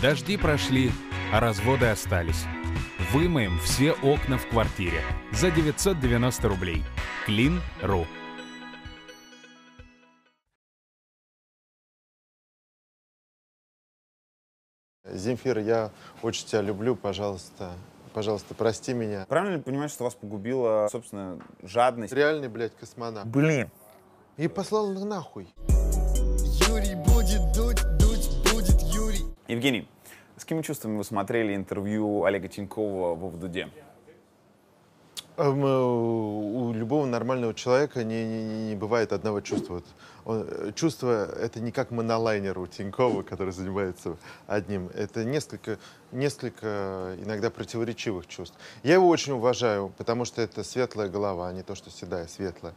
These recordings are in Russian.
Дожди прошли, а разводы остались. Вымоем все окна в квартире за 990 рублей. Клин.ру Земфир, я очень тебя люблю, пожалуйста, пожалуйста, прости меня. Правильно ли понимать, что вас погубила, собственно, жадность? Реальный, блядь, космонавт. Блин. И послал нахуй. Евгений, с какими чувствами вы смотрели интервью Олега Тинькова в Дуде? Эм, э, У любого нормального человека не, не- не бывает одного чувства. Он- э, чувство — это не как монолайнер у Тинькова, который занимается одним. Это несколько, несколько иногда противоречивых чувств. Я его очень уважаю, потому что это светлая голова, а не то, что седая, светлая.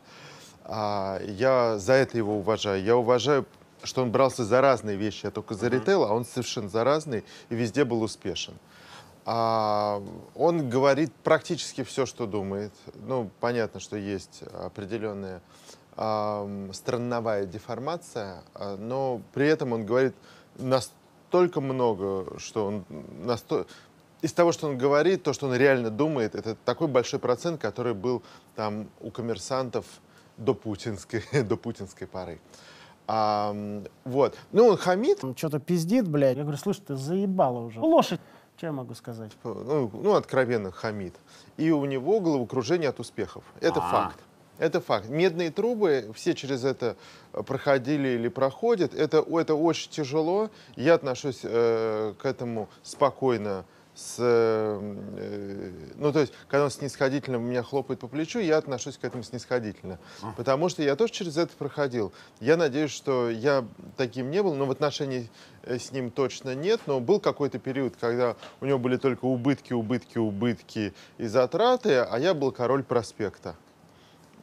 А, я за это его уважаю. Я уважаю, что он брался за разные вещи. Я только за ритейл, а он совершенно за разные и везде был успешен. А, он говорит практически все, что думает. Ну, понятно, что есть определенная ам, странновая деформация, а, но при этом он говорит настолько много, что он насто... из того, что он говорит, то, что он реально думает, это такой большой процент, который был там у коммерсантов до путинской, до путинской поры. Ам, вот. Ну, он хамит, Он что-то пиздит, блядь. Я говорю, слушай, ты заебала уже. Лошадь. Что я могу сказать? ну, ну, откровенно хамит. И у него головокружение от успехов. Это А. факт. Это факт. Медные трубы, все через это э, проходили или проходят. Это, это очень тяжело. Я отношусь э, к этому спокойно. С, э, э, ну, то есть, когда он снисходительно меня хлопает по плечу, я отношусь к этому снисходительно. Потому что я тоже через это проходил. Я надеюсь, что я таким не был, но в отношении э, с ним точно нет. Но был какой-то период, когда у него были только убытки, убытки, убытки и затраты, а я был король проспекта.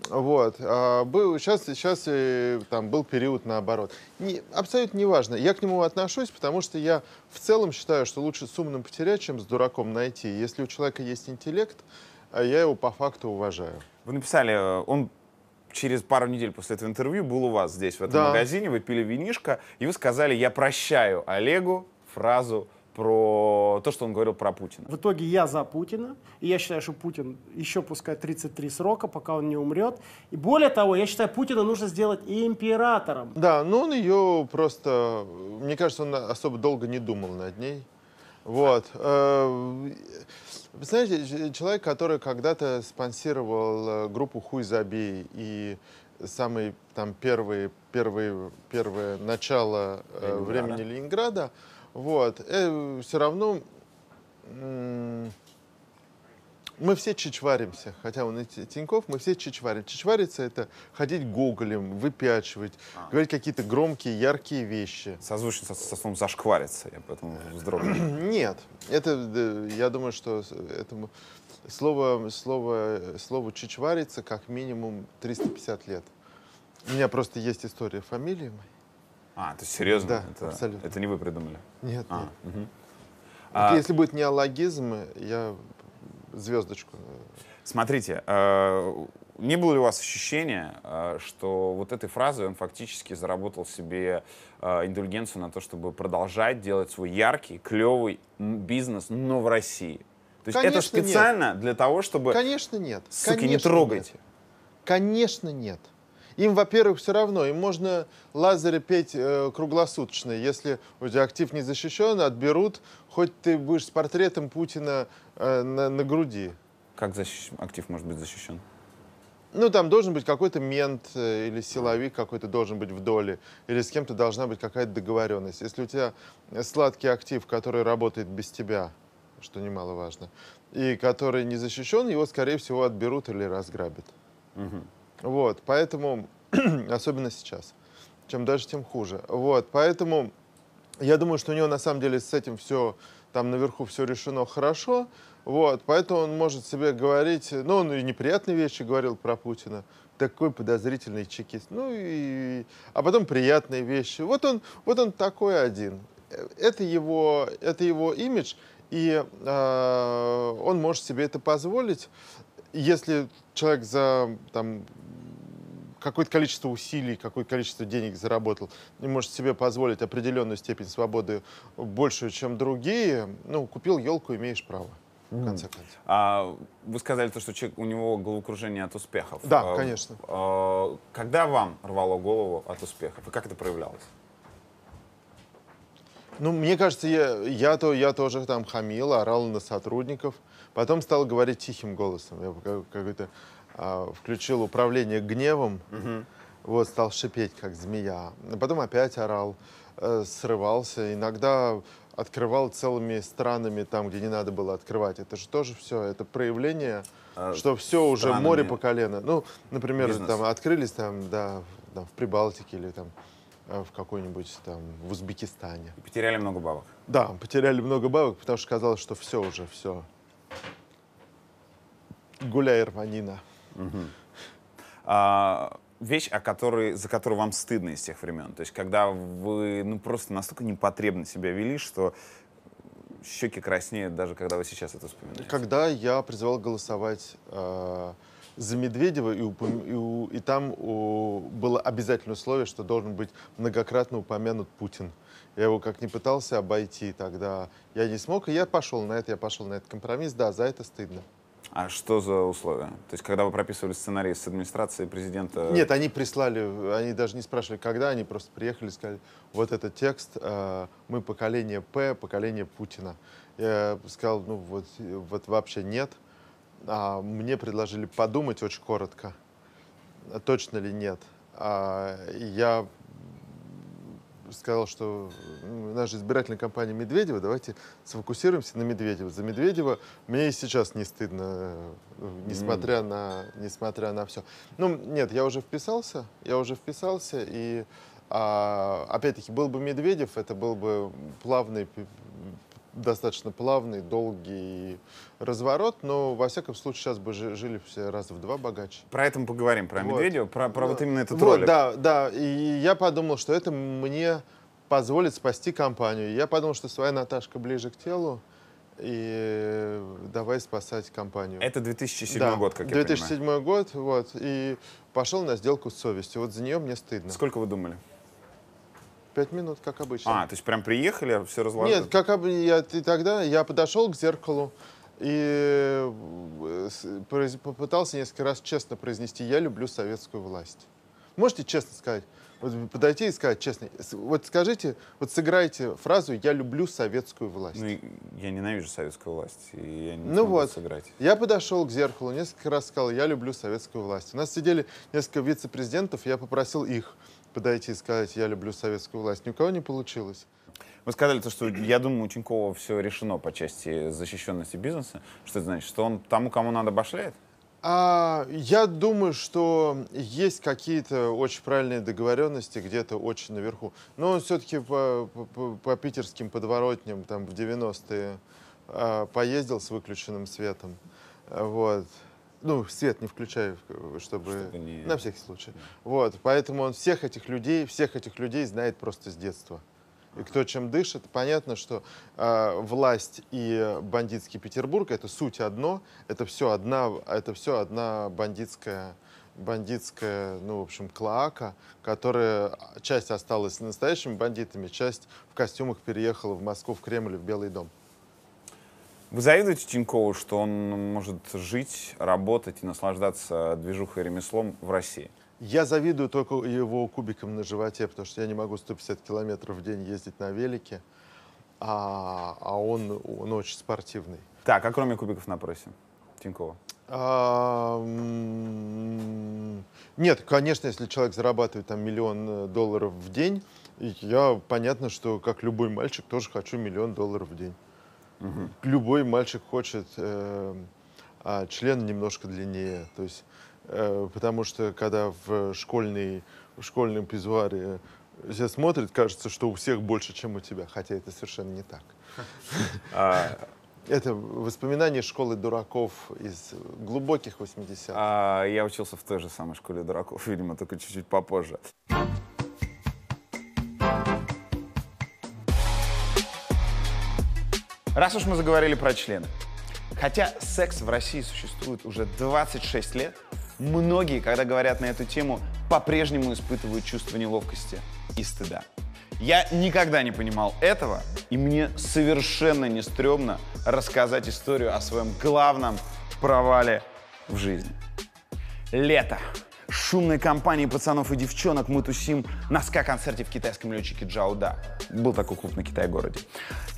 Вот. А, был, сейчас, сейчас э, там был период наоборот. Не, абсолютно неважно. Я к нему отношусь, потому что я в целом считаю, что лучше с умным потерять, чем с дураком найти. Если у человека есть интеллект, а я его по факту уважаю. Вы написали, э, он через пару недель после этого интервью был у вас здесь, в этом Да. магазине, вы пили винишко, и вы сказали, я прощаю Олегу фразу про то, что он говорил про Путина. В итоге я за Путина, и я считаю, что Путин еще пускай 33 срока, пока он не умрет. И более того, я считаю, Путина нужно сделать и императором. Да, но он ее просто, мне кажется, он особо долго не думал над ней. Вот. Э, Вы знаете, человек, который когда-то спонсировал э, группу Хуй забей и самый там первый, первый, первое начало э, Ленинграда. времени Ленинграда, вот, все равно мы все чичваримся, хотя он и Ти- Тиньков, мы все чичварим. Чичвариться — это ходить гоголем, выпячивать, говорить какие-то громкие, яркие вещи. Созвучно со, со словом «зашквариться», я поэтому вздрогнул. Нет, это, э, я думаю, что этому слово, слово, слово чичвариться как минимум 350 лет. У меня просто есть история фамилии моей. А, то есть серьезно? Да, это, абсолютно. Это не вы придумали? Нет, А, нет. Вот А- Если будет неологизм, я звездочку. э, Смотрите, э, не было ли у вас ощущения, э, что вот этой фразой он фактически заработал себе индульгенцию на то, чтобы продолжать делать свой яркий, клевый бизнес, но в России? То есть это Конечно, нет. специально для того, чтобы... Конечно, нет. Суки, не Конечно, трогайте. нет. Конечно, нет. Им, во-первых, все равно. Им можно лазеры петь э, круглосуточно. Если у тебя актив не защищен, отберут, хоть ты будешь с портретом Путина э, на, на груди. Как защищ- актив может быть защищен? Ну, там должен быть какой-то мент э, или силовик какой-то должен быть в доле, или с кем-то должна быть какая-то договоренность. Если у тебя сладкий актив, который работает без тебя, что немаловажно, и который не защищен, его, скорее всего, отберут или разграбят. Вот, поэтому, особенно сейчас, чем дальше, тем хуже. Вот, поэтому я думаю, что у него на самом деле с этим все, там наверху все решено хорошо, вот, поэтому он может себе говорить, ну, он и неприятные вещи говорил про Путина, такой подозрительный чекист, ну, и, а потом приятные вещи. Вот он, вот он такой один. Это его, это его имидж, и э, он может себе это позволить, если человек за там, какое-то количество усилий, какое-то количество денег заработал, и может себе позволить определенную степень свободы большую, чем другие, ну, купил елку, имеешь право. В конце концов. А, вы сказали то, что человек, у него головокружение от успехов. Да, А, конечно. а, когда вам рвало голову от успехов? И как это проявлялось? Ну, мне кажется, я, я, то, я тоже там хамил, орал на сотрудников. Потом стал говорить тихим голосом. Я как- какой-то включил управление гневом, вот, стал шипеть, как змея. А Потом опять орал, э, срывался. Иногда открывал целыми странами там, где не надо было открывать. Это же тоже все, это проявление, А, что все уже море по колено. Ну, например, Бизнес. там открылись там, да, в- там, в Прибалтике или там э, в какой-нибудь там в Узбекистане. И потеряли много бабок. Да, потеряли много бабок, потому что казалось, что все уже, все. Гуляй, рванина. А, вещь, о которой, за которую вам стыдно из тех времен. То есть, когда вы ну, просто настолько непотребно себя вели, что щеки краснеют, даже когда вы сейчас это вспоминаете. Когда я призывал голосовать э, за Медведева, и, упом- и у- и там у- было обязательное условие, что должен быть многократно упомянут Путин. Я его как не пытался обойти тогда, я не смог, и я пошел на это, я пошел на этот компромисс. Да, за это стыдно. А что за условия? То есть, когда вы прописывали сценарий с администрации президента... Нет, они прислали, они даже не спрашивали, когда, они просто приехали и сказали, вот этот текст, э, мы поколение П, поколение Путина. Я сказал, ну вот, вот вообще нет. А мне предложили подумать очень коротко, точно ли нет. А я сказал, что м, наша избирательная кампания Медведева, давайте сфокусируемся на Медведева. За Медведева мне и сейчас не стыдно, э, несмотря, на, несмотря на все. Ну, нет, я уже вписался, я уже вписался, и а, опять-таки был бы Медведев, это был бы плавный, достаточно плавный, долгий разворот, но во всяком случае сейчас бы жи- жили все раза в два богаче. Про это мы поговорим, про Вот. Медведева, про, про вот Да. именно этот Вот, ролик. Да, да. И я подумал, что это мне позволит спасти компанию. Я подумал, что своя Наташка ближе к телу. И давай спасать компанию. Это 2007 Да, год, как я 2007 понимаю. год, вот. И пошел на сделку с совестью. Вот за нее мне стыдно. Сколько вы думали? Пять минут, как обычно. А, то есть прям приехали, все разложили? Нет, как я, и тогда я подошел к зеркалу и э, попытался несколько раз честно произнести «я люблю советскую власть». Можете честно сказать? Вот подойти и сказать честно. Вот скажите, вот сыграйте фразу «я люблю советскую власть». Ну, я ненавижу советскую власть, и я не Ну вот. сыграть. Я подошел к зеркалу, несколько раз сказал, я люблю советскую власть. У нас сидели несколько вице-президентов, я попросил их подойти и сказать, я люблю советскую власть. Ни у кого не получилось. Вы сказали то, что, я думаю, у Тинькова все решено по части защищенности бизнеса. Что это значит? Что он тому, кому надо, башляет? А, я думаю, что есть какие-то очень правильные договоренности где-то очень наверху. Но он все-таки по, по- по- питерским подворотням там в 90-е а, поездил с выключенным светом. Вот. Ну, свет не включаю, чтобы... Чтобы не- На всякий случай. Вот. Поэтому он всех этих людей, всех этих людей знает просто с детства. И кто чем дышит, понятно, что э, власть и бандитский Петербург это суть одно, это все одна, это все одна бандитская, бандитская, ну в общем, клоака, которая часть осталась настоящими бандитами, часть в костюмах переехала в Москву, в Кремль, в Белый дом. Вы завидуете Тинькову, что он может жить, работать и наслаждаться движухой и ремеслом в России? Я завидую только его кубикам на животе, потому что я не могу 150 километров в день ездить на велике, а, а он, он очень спортивный. Так, а кроме кубиков на прессе? Тинькова. А, Нет, конечно, если человек зарабатывает там миллион э, долларов в день, я понятно, что как любой мальчик тоже хочу миллион долларов в день. Любой мальчик хочет э, а, член немножко длиннее, то есть э, потому что когда в школьный в школьном пизваре все смотрят, кажется, что у всех больше, чем у тебя, хотя это совершенно не так. А, Это воспоминания школы дураков из глубоких 80-х. а, я учился в той же самой школе дураков, видимо, только чуть-чуть попозже. Раз уж мы заговорили про члены. Хотя секс в России существует уже 26 лет, многие, когда говорят на эту тему, по-прежнему испытывают чувство неловкости и стыда. Я никогда не понимал этого, и мне совершенно не стрёмно рассказать историю о своем главном провале в жизни. Лето. Шумной компании пацанов и девчонок мы тусим на ска-концерте в китайском летчике Джауда. Был такой клуб на Китай-городе.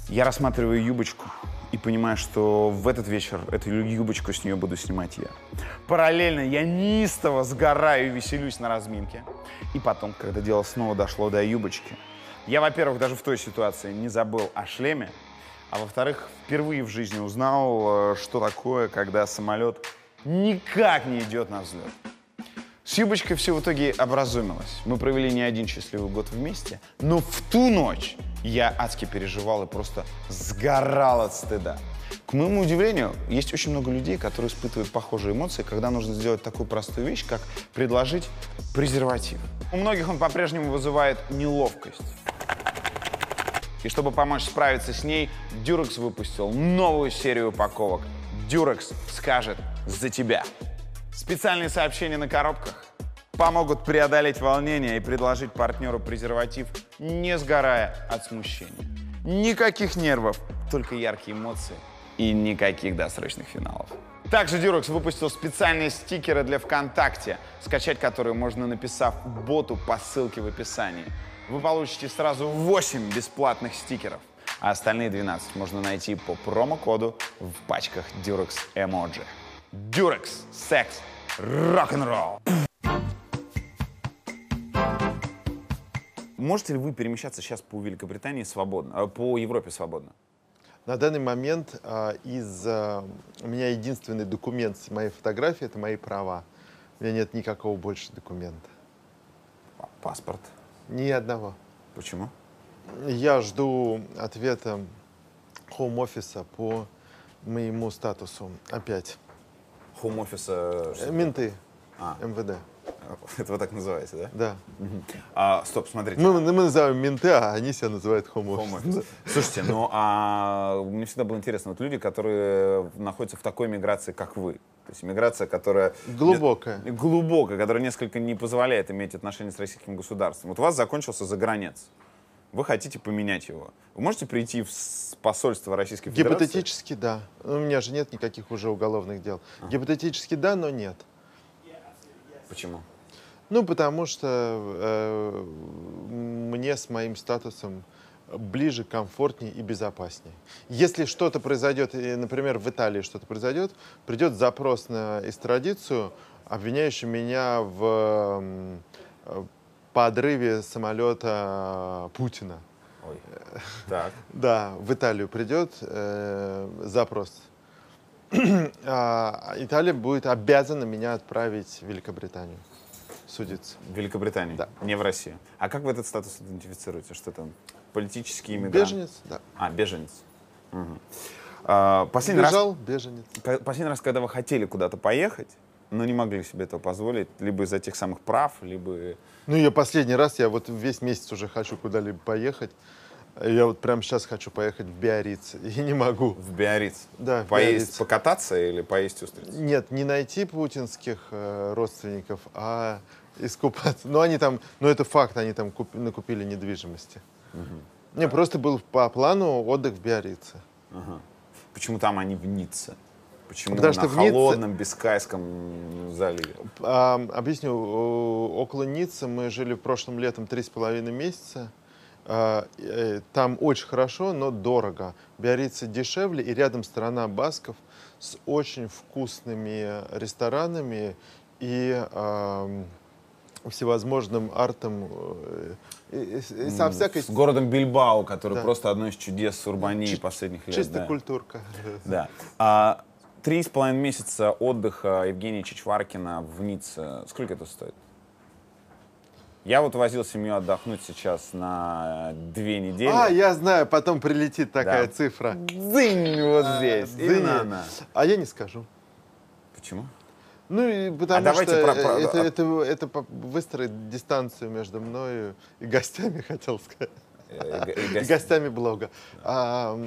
Я рассматриваю юбочку и понимаю, что в этот вечер эту юбочку с нее буду снимать я. Параллельно я неистово сгораю и веселюсь на разминке. И потом, когда дело снова дошло до юбочки, я, во-первых, даже в той ситуации не забыл о шлеме, а во-вторых, впервые в жизни узнал, э, что такое, когда самолет никак не идет на взлет. С Юбочкой все в итоге образумилось. Мы провели не один счастливый год вместе, но в ту ночь я адски переживал и просто сгорал от стыда. К моему удивлению, есть очень много людей, которые испытывают похожие эмоции, когда нужно сделать такую простую вещь, как предложить презерватив. У многих он по-прежнему вызывает неловкость. И чтобы помочь справиться с ней, Durex выпустил новую серию упаковок. Durex скажет за тебя. Специальные сообщения на коробках помогут преодолеть волнение и предложить партнеру презерватив, не сгорая от смущения. Никаких нервов, только яркие эмоции и никаких досрочных финалов. Также Durex выпустил специальные стикеры для ВКонтакте, скачать которые можно, написав боту по ссылке в описании. Вы получите сразу 8 бесплатных стикеров, а остальные 12 можно найти по промокоду в пачках Durex Emoji. Durex Секс Рок-н-ролл. Можете ли вы перемещаться сейчас по Великобритании свободно, э, по Европе свободно? На данный момент а, из а, у меня единственный документ с моей фотографией это мои права. У меня нет никакого больше документа. Паспорт. Ни одного. Почему? Я жду ответа хоум-офиса по моему статусу. Опять. Хоум-офиса... Э, Менты. А. МВД. Это вы так называете, да? Да. А, стоп, смотрите. Мы, мы называем менты, а они себя называют office. Слушайте, ну а мне всегда было интересно, вот люди, которые находятся в такой миграции, как вы, то есть миграция, которая... Глубокая. Глубокая, которая несколько не позволяет иметь отношения с российским государством. Вот у вас закончился загранец. Вы хотите поменять его. Вы можете прийти в посольство Российской Федерации? Гипотетически да. У меня же нет никаких уже уголовных дел. Гипотетически да, но нет. Почему? Ну, потому что э, мне с моим статусом ближе, комфортнее и безопаснее. Если что-то произойдет, например, в Италии что-то произойдет, придет запрос на экстрадицию, обвиняющий меня в э, подрыве самолета Путина. Ой. Так. Да, в Италию придет э, запрос. А Италия будет обязана меня отправить в Великобританию судиться. В Великобритании, Да. не в России. А как вы этот статус идентифицируете? Что там? Политический иммигрант? Беженец, да. А, беженец. Мгм. А, последний, раз, Бежал, беженец. ка- последний раз, когда вы хотели куда-то поехать, но не могли себе этого позволить, либо из-за тех самых прав, либо... Ну, я последний раз, я вот весь месяц уже хочу куда-либо поехать. Я вот прямо сейчас хочу поехать в Биарриц, и не могу. В Биарриц. Да, в Поесть, Биарриц. покататься или поесть устриц? Нет, не найти путинских э, родственников, а искупаться. Ну, они там, ну, это факт, они там куп- накупили недвижимости. Не, просто был по плану отдых в Биаррице. Ага. Почему там они в Ницце? Почему Потому на что в Ницце- холодном Бискайском заливе? А, объясню, около Ниццы мы жили в прошлом летом три с половиной месяца. А, э, Там очень хорошо, но дорого. Биаррица дешевле, и рядом страна Басков с очень вкусными ресторанами и ам, всевозможным артом, э, и- и- и со всякой С городом Бильбао, который Да. просто одно из чудес Урбании последних лет. чисто да. культурка. Да. А, Три с половиной месяца отдыха Евгения Чичваркина в Ницце. Сколько это стоит? Я вот возил семью отдохнуть сейчас на две недели. А, я знаю, потом прилетит такая Да. цифра. Дзынь вот здесь. Дзынь. Именно она. А я не скажу. Почему? Ну, и потому давайте что про- про- это, а- это, это выстроит дистанцию между мною и гостями, хотел сказать. Э, гость- гостями блога. А,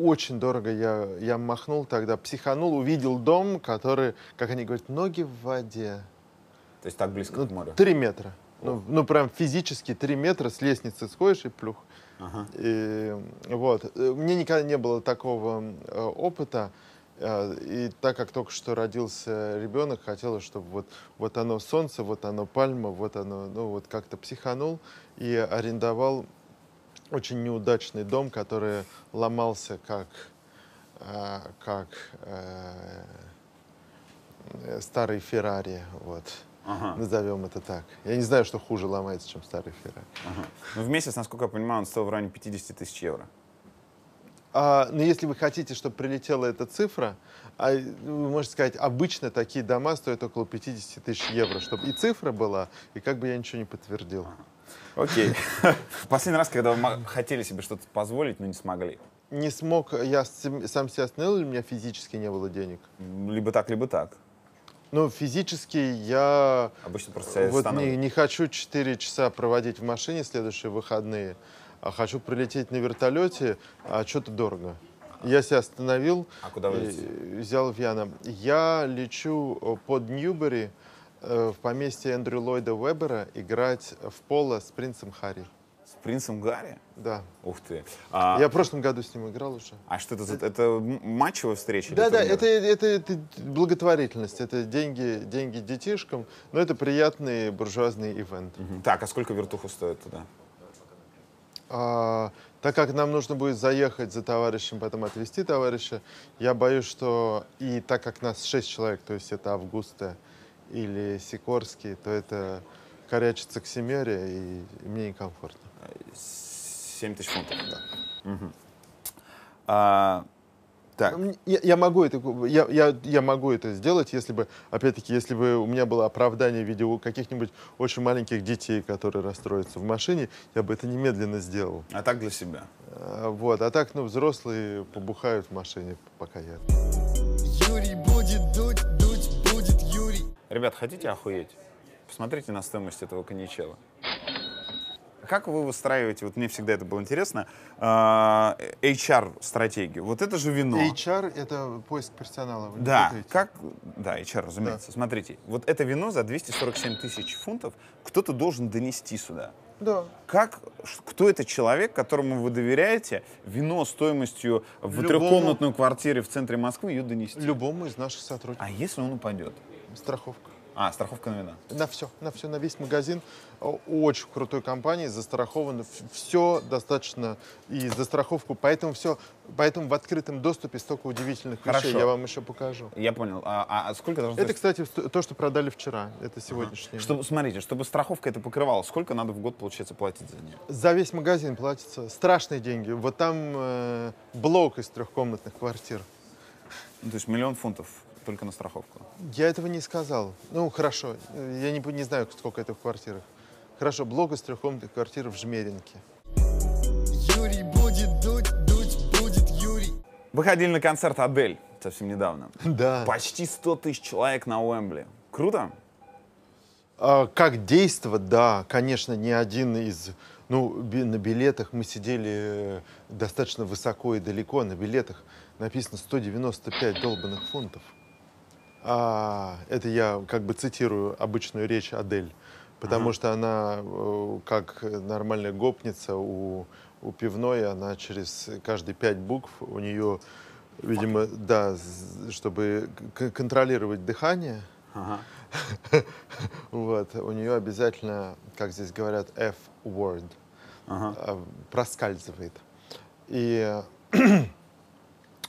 очень дорого я, я махнул тогда, психанул, увидел дом, который, как они говорят, ноги в воде. То есть так близко Ну, к морю. Три метра. Ну, ну, прям физически три метра с лестницы сходишь и плюх. Ага. И, вот. Мне никогда не было такого э, опыта. Э, И так как только что родился ребенок, хотелось, чтобы вот, вот оно солнце, вот оно пальма, вот оно, ну вот как-то психанул и арендовал очень неудачный дом, который ломался как, э, как э, э, старый Феррари, вот. Ага. Назовем это так. Я не знаю, что хуже ломается, чем старый Феррари. ага. Ну, в месяц, насколько я понимаю, он стоил в районе 50 тысяч евро. А, но если вы хотите, чтобы прилетела эта цифра, а, вы можете сказать, обычно такие дома стоят около 50 тысяч евро, чтобы и цифра была, и как бы я ничего не подтвердил. Окей. Последний раз, когда вы хотели себе что-то позволить, но не смогли. Не смог, я сам себя остановил, или у меня физически не было денег? Либо так, либо так. Ну, физически я Обычно просто вот не, не хочу 4 часа проводить в машине следующие выходные, а хочу прилететь на вертолете, а что-то дорого. Я себя остановил, А куда вы летите? взял Вьяна. Я лечу э, под Ньюбери в поместье Эндрю Ллойда Вебера играть в поло с принцем Харри. С принцем Гарри? Да. Ух ты. А, Я в прошлом году с ним играл уже. а что это за... Это м- матчевая встреча? Да, да, это, это, это благотворительность, это деньги, деньги детишкам, но это приятный буржуазный ивент. Мгм. Так, а сколько вертуха стоит туда? А, так как нам нужно будет заехать за товарищем, потом отвезти товарища, я боюсь, что и так как нас шесть человек, то есть это Августа или Сикорский, то это корячится к Семере, и, мне некомфортно. 7 тысяч фунтов. Мгм. А, так, М, Я, я могу это, я, я, я могу это сделать, если бы, опять-таки, если бы у меня было оправдание в виде каких-нибудь очень маленьких детей, которые расстроятся в машине, я бы это немедленно сделал. а так для себя. А, Вот. А так, ну, взрослые побухают в машине, пока я. Ребят, хотите охуеть? Посмотрите на стоимость этого коньячела. Как вы выстраиваете, вот мне всегда это было интересно, а, HR-стратегию? Вот это же вино. HR — это поиск персонала. вы Да, как... Да, HR, разумеется. Смотрите, вот это вино за 247 тысяч фунтов кто-то должен донести сюда. Да. Как, кто это человек, которому вы доверяете вино стоимостью в Любому. трехкомнатную квартиру в центре Москвы ее донести? Любому из наших сотрудников. А если он упадет? Страховка. А, страховка на вино. На все, на все, на весь магазин. Очень крутой компании, застраховано все достаточно и за страховку. Поэтому все, поэтому в открытом доступе столько удивительных вещей. Хорошо. Я вам еще покажу. Я понял. А, а- а сколько должно Это, кстати, то, что продали вчера. Это сегодняшнее. Чтобы, смотрите, чтобы страховка это покрывала, сколько надо в год, получается, платить за нее? За весь магазин платится страшные деньги. Вот там э, блок из трехкомнатных квартир. Ну, то есть миллион фунтов только на страховку. Я этого не сказал. Ну, хорошо. Я не, не знаю, сколько это в квартирах. Хорошо, блок из трехкомнатных квартир в Жмеринке. Юрий будет дуть, дуть будет Юрий. Вы ходили на концерт Адель совсем недавно. Да. Почти 100 тысяч человек на Уэмбли. Круто? А, как действовать, да, конечно, ни один из... Ну, на билетах мы сидели э, достаточно высоко и далеко. На билетах написано 195 долбанных фунтов. А, это я как бы цитирую обычную речь Адель. Потому что она, э, как нормальная гопница у, у пивной, она через каждые пять букв, у нее, видимо, да, з- чтобы контролировать дыхание, Ага. вот, у нее обязательно, как здесь говорят, F-word Ага. а, проскальзывает. И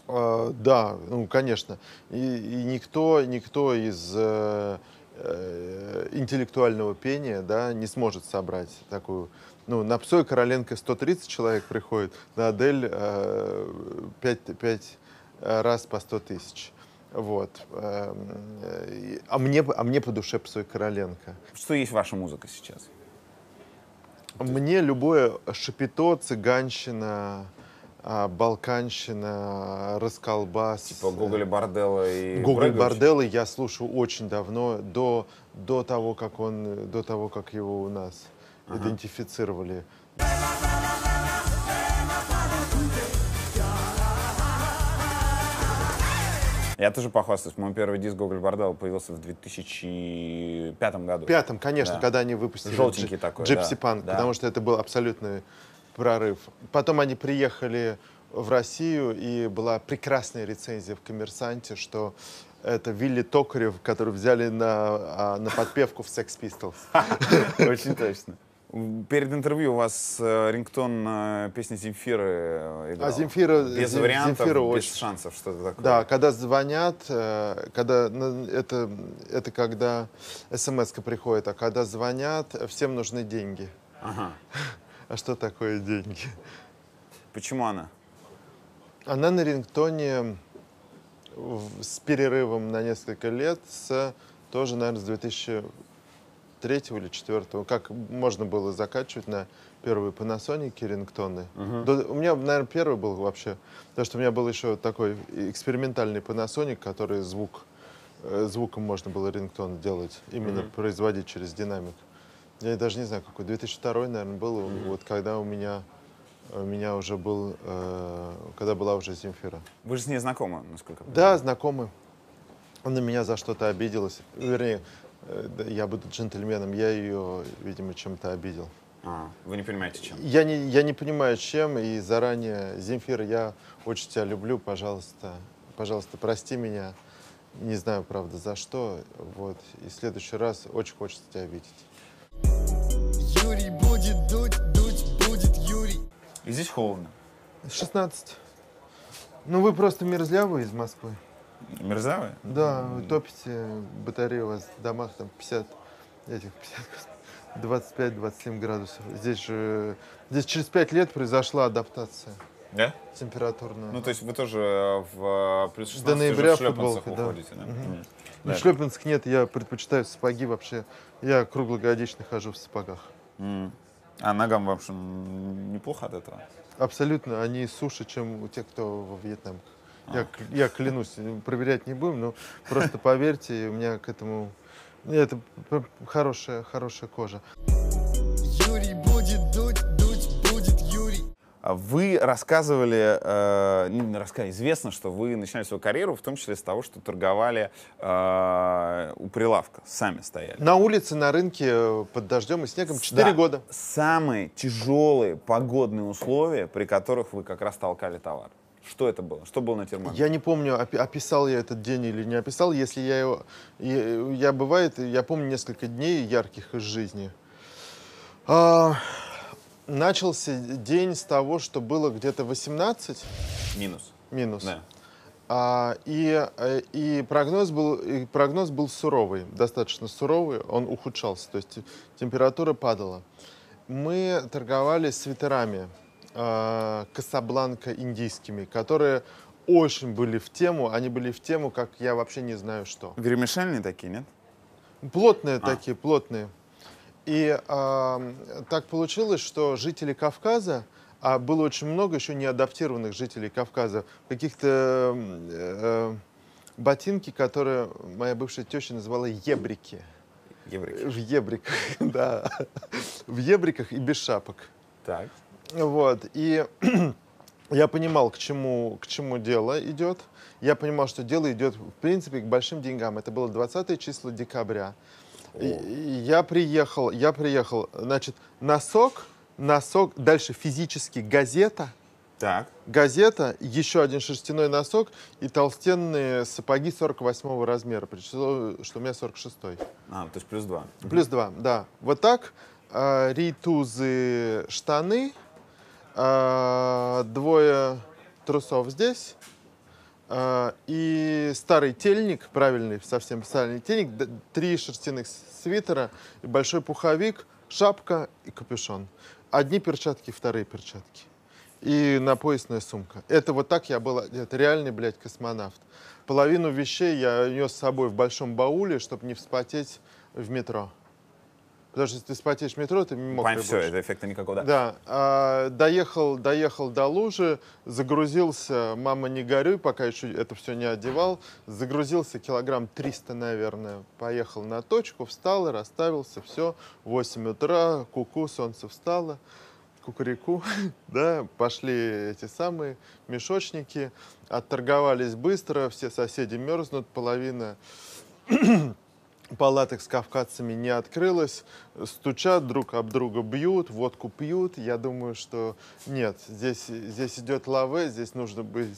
э, да, ну, конечно, и, и никто, никто из э, э, интеллектуального пения, да, не сможет собрать такую. Ну, на Псой Короленко 130 человек приходит, на Адель э, 5, 5 раз по 100 тысяч. Вот. Эм, А мне, а мне по душе Псой Короленко. Что есть ваша музыка сейчас? Мне любое шапито, цыганщина, а, балканщина, расколбас. Типа Гоголя Борделла и Гоголь? Борделлы я слушаю очень давно, до, до, того, как он, до того, как его у нас идентифицировали. Я тоже похвастаюсь. Мой первый диск Гоголь Бордал появился в 2005 году. В пятом, конечно, Да. когда они выпустили Желтенький Джи- такой, Gypsy да, Punk, да. потому что это был абсолютный прорыв. Потом они приехали в Россию, и была прекрасная рецензия в «Коммерсанте», что это Вилли Токарев, который взяли на, а, на подпевку в Sex Pistols. Очень точно. Перед интервью у вас э, рингтон э, песни Земфиры э, играл. А Земфира- Без Зем- вариантов, Земфира без очень- шансов, что-то такое. Да, когда звонят, когда это, это когда смс приходит, а когда звонят, всем нужны деньги. Ага. А что такое деньги? Почему она? Она на рингтоне с перерывом на несколько лет, с, тоже, наверное, с 2003 или 2004, как можно было закачивать на первые Panasonic рингтоны. До- у меня, наверное, первый был вообще, потому что у меня был еще такой экспериментальный Panasonic, который звук, э, звуком можно было рингтон делать, именно производить через динамик. Я даже не знаю, какой, 2002, наверное, был, вот когда у меня, у меня уже был, э, когда была уже Земфира. Вы же с ней знакомы, насколько я Да, знакомый. Она на меня за что-то обиделась. Вернее, э, я буду джентльменом, я ее, видимо, чем-то обидел. А, вы не понимаете, чем. Я не, я не понимаю, чем, и заранее, Земфира, я очень тебя люблю, пожалуйста, пожалуйста, прости меня. Не знаю, правда, за что, вот. И в следующий раз очень хочется тебя видеть. Юрий будет дуть, дуть будет Юрий. И здесь холодно. 16. Ну, вы просто мерзлявые из Москвы. Мерзавые? Да, вы топите батарею у вас в домах там 50, этих 50, 25-27 градусов. Здесь же, здесь через 5 лет произошла адаптация Да? температурная. Ну, то есть вы тоже э, в э, плюс 16 До уже ноября в шлепанцах футболка, да. уходите, да? Мгм. Мгм. Да. шлепанцев нет, я предпочитаю сапоги вообще. Я круглогодично хожу в сапогах. М. А ногам, в общем, неплохо от этого? Абсолютно, они суше, чем у тех, кто во Вьетнаме. А. Я, я клянусь, проверять не будем, но просто поверьте, у меня к этому... Это хорошая, хорошая кожа. Вы рассказывали, э, ну, не рассказывали, известно, что вы начинали свою карьеру, в том числе с того, что торговали э, у прилавка, сами стояли. На улице, на рынке, э, под дождем и снегом 4 Да. года. Самые тяжелые погодные условия, при которых вы как раз толкали товар. Что это было? Что было на термометре? Я не помню, опи- описал я этот день или не описал. Если я его... Я, я бывает, я помню несколько дней ярких из жизни. А, начался день с того, что было где-то 18 Минус. минус. Да. А, и, э, и, прогноз был, и прогноз был суровый, достаточно суровый, он ухудшался, то есть те- температура падала. Мы торговали свитерами э, Касабланка индийскими, которые очень были в тему, они были в тему, как я вообще не знаю что. Вермишельные такие, нет? Плотные А. такие, плотные. И а, так получилось, что жители Кавказа, а было очень много еще неадаптированных жителей Кавказа, каких-то м, э, ботинки, которые моя бывшая теща называла ебрики. Евреи. В ебриках, да. В ебриках и без шапок. Так. Вот. И я понимал, к чему, к чему дело идет. Я понимал, что дело идет, в принципе, к большим деньгам. Это было 20 число декабря. Я приехал, я приехал, значит, носок, носок, дальше физически газета, Так. газета, еще один шерстяной носок и толстенные сапоги 48 размера, при том, что у меня 46 А, то есть плюс два. Плюс два, да. Вот так. э, рейтузы штаны, э, двое трусов здесь, и старый тельник, правильный, совсем правильный тельник, три шерстяных свитера, большой пуховик, шапка и капюшон. Одни перчатки, вторые перчатки. И напоясная сумка. Это вот так я был, это реальный, блядь, космонавт. Половину вещей я нес с собой в большом бауле, чтобы не вспотеть в метро. Потому что если ты вспотеешь в метро, ты не мог Понятно, все, это эффекта никакого, да? да, а, доехал, доехал до лужи, загрузился, мама не горюй, пока еще это все не одевал, загрузился килограмм 300, наверное, поехал на точку, встал и расставился, все, 8 утра, куку, солнце встало, кукурику, да, пошли эти самые мешочники, отторговались быстро, все соседи мерзнут, половина палаток с кавказцами не открылась, стучат, друг об друга бьют, водку пьют. Я думаю, что нет, здесь, здесь идет лаве, здесь нужно быть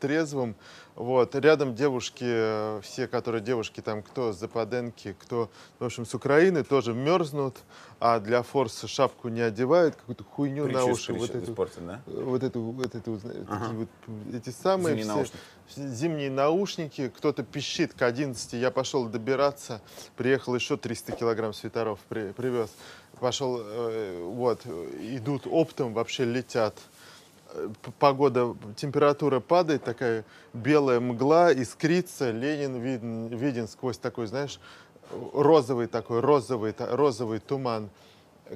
трезвым. Вот. Рядом девушки, э, все, которые девушки, там, кто с Западенки, кто, в общем, с Украины, тоже мерзнут, а для форса шапку не одевают, какую-то хуйню на уши. Вот эту, испортят, да? вот эту, вот эту, Ага. такие вот, эти самые Зимние все- наушники. зимние наушники, кто-то пищит к 11, я пошел добираться, приехал еще 300 килограмм свитеров при- привез, пошел, э, вот, идут оптом, вообще летят. Погода, температура падает, такая белая мгла, искрится, Ленин виден, виден сквозь такой, знаешь, розовый такой, розовый, розовый туман.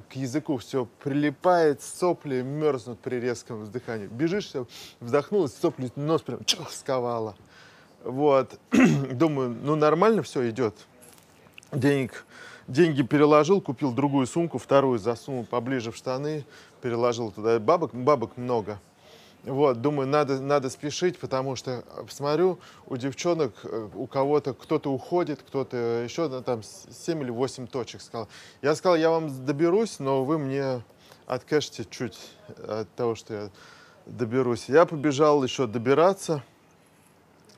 К языку все прилипает, сопли мерзнут при резком вздыхании. Бежишь, вздохнул, сопли нос прям чух, сковало. Вот. Думаю, ну нормально все идет. Денег, деньги переложил, купил другую сумку, вторую засунул поближе в штаны, переложил туда. Бабок, бабок много. Вот, думаю, надо, надо спешить, потому что э, смотрю, у девчонок, э, у кого-то кто-то уходит, кто-то еще там 7 или 8 точек сказал. Я сказал, я вам доберусь, но вы мне откажете чуть от того, что я доберусь. Я побежал еще добираться.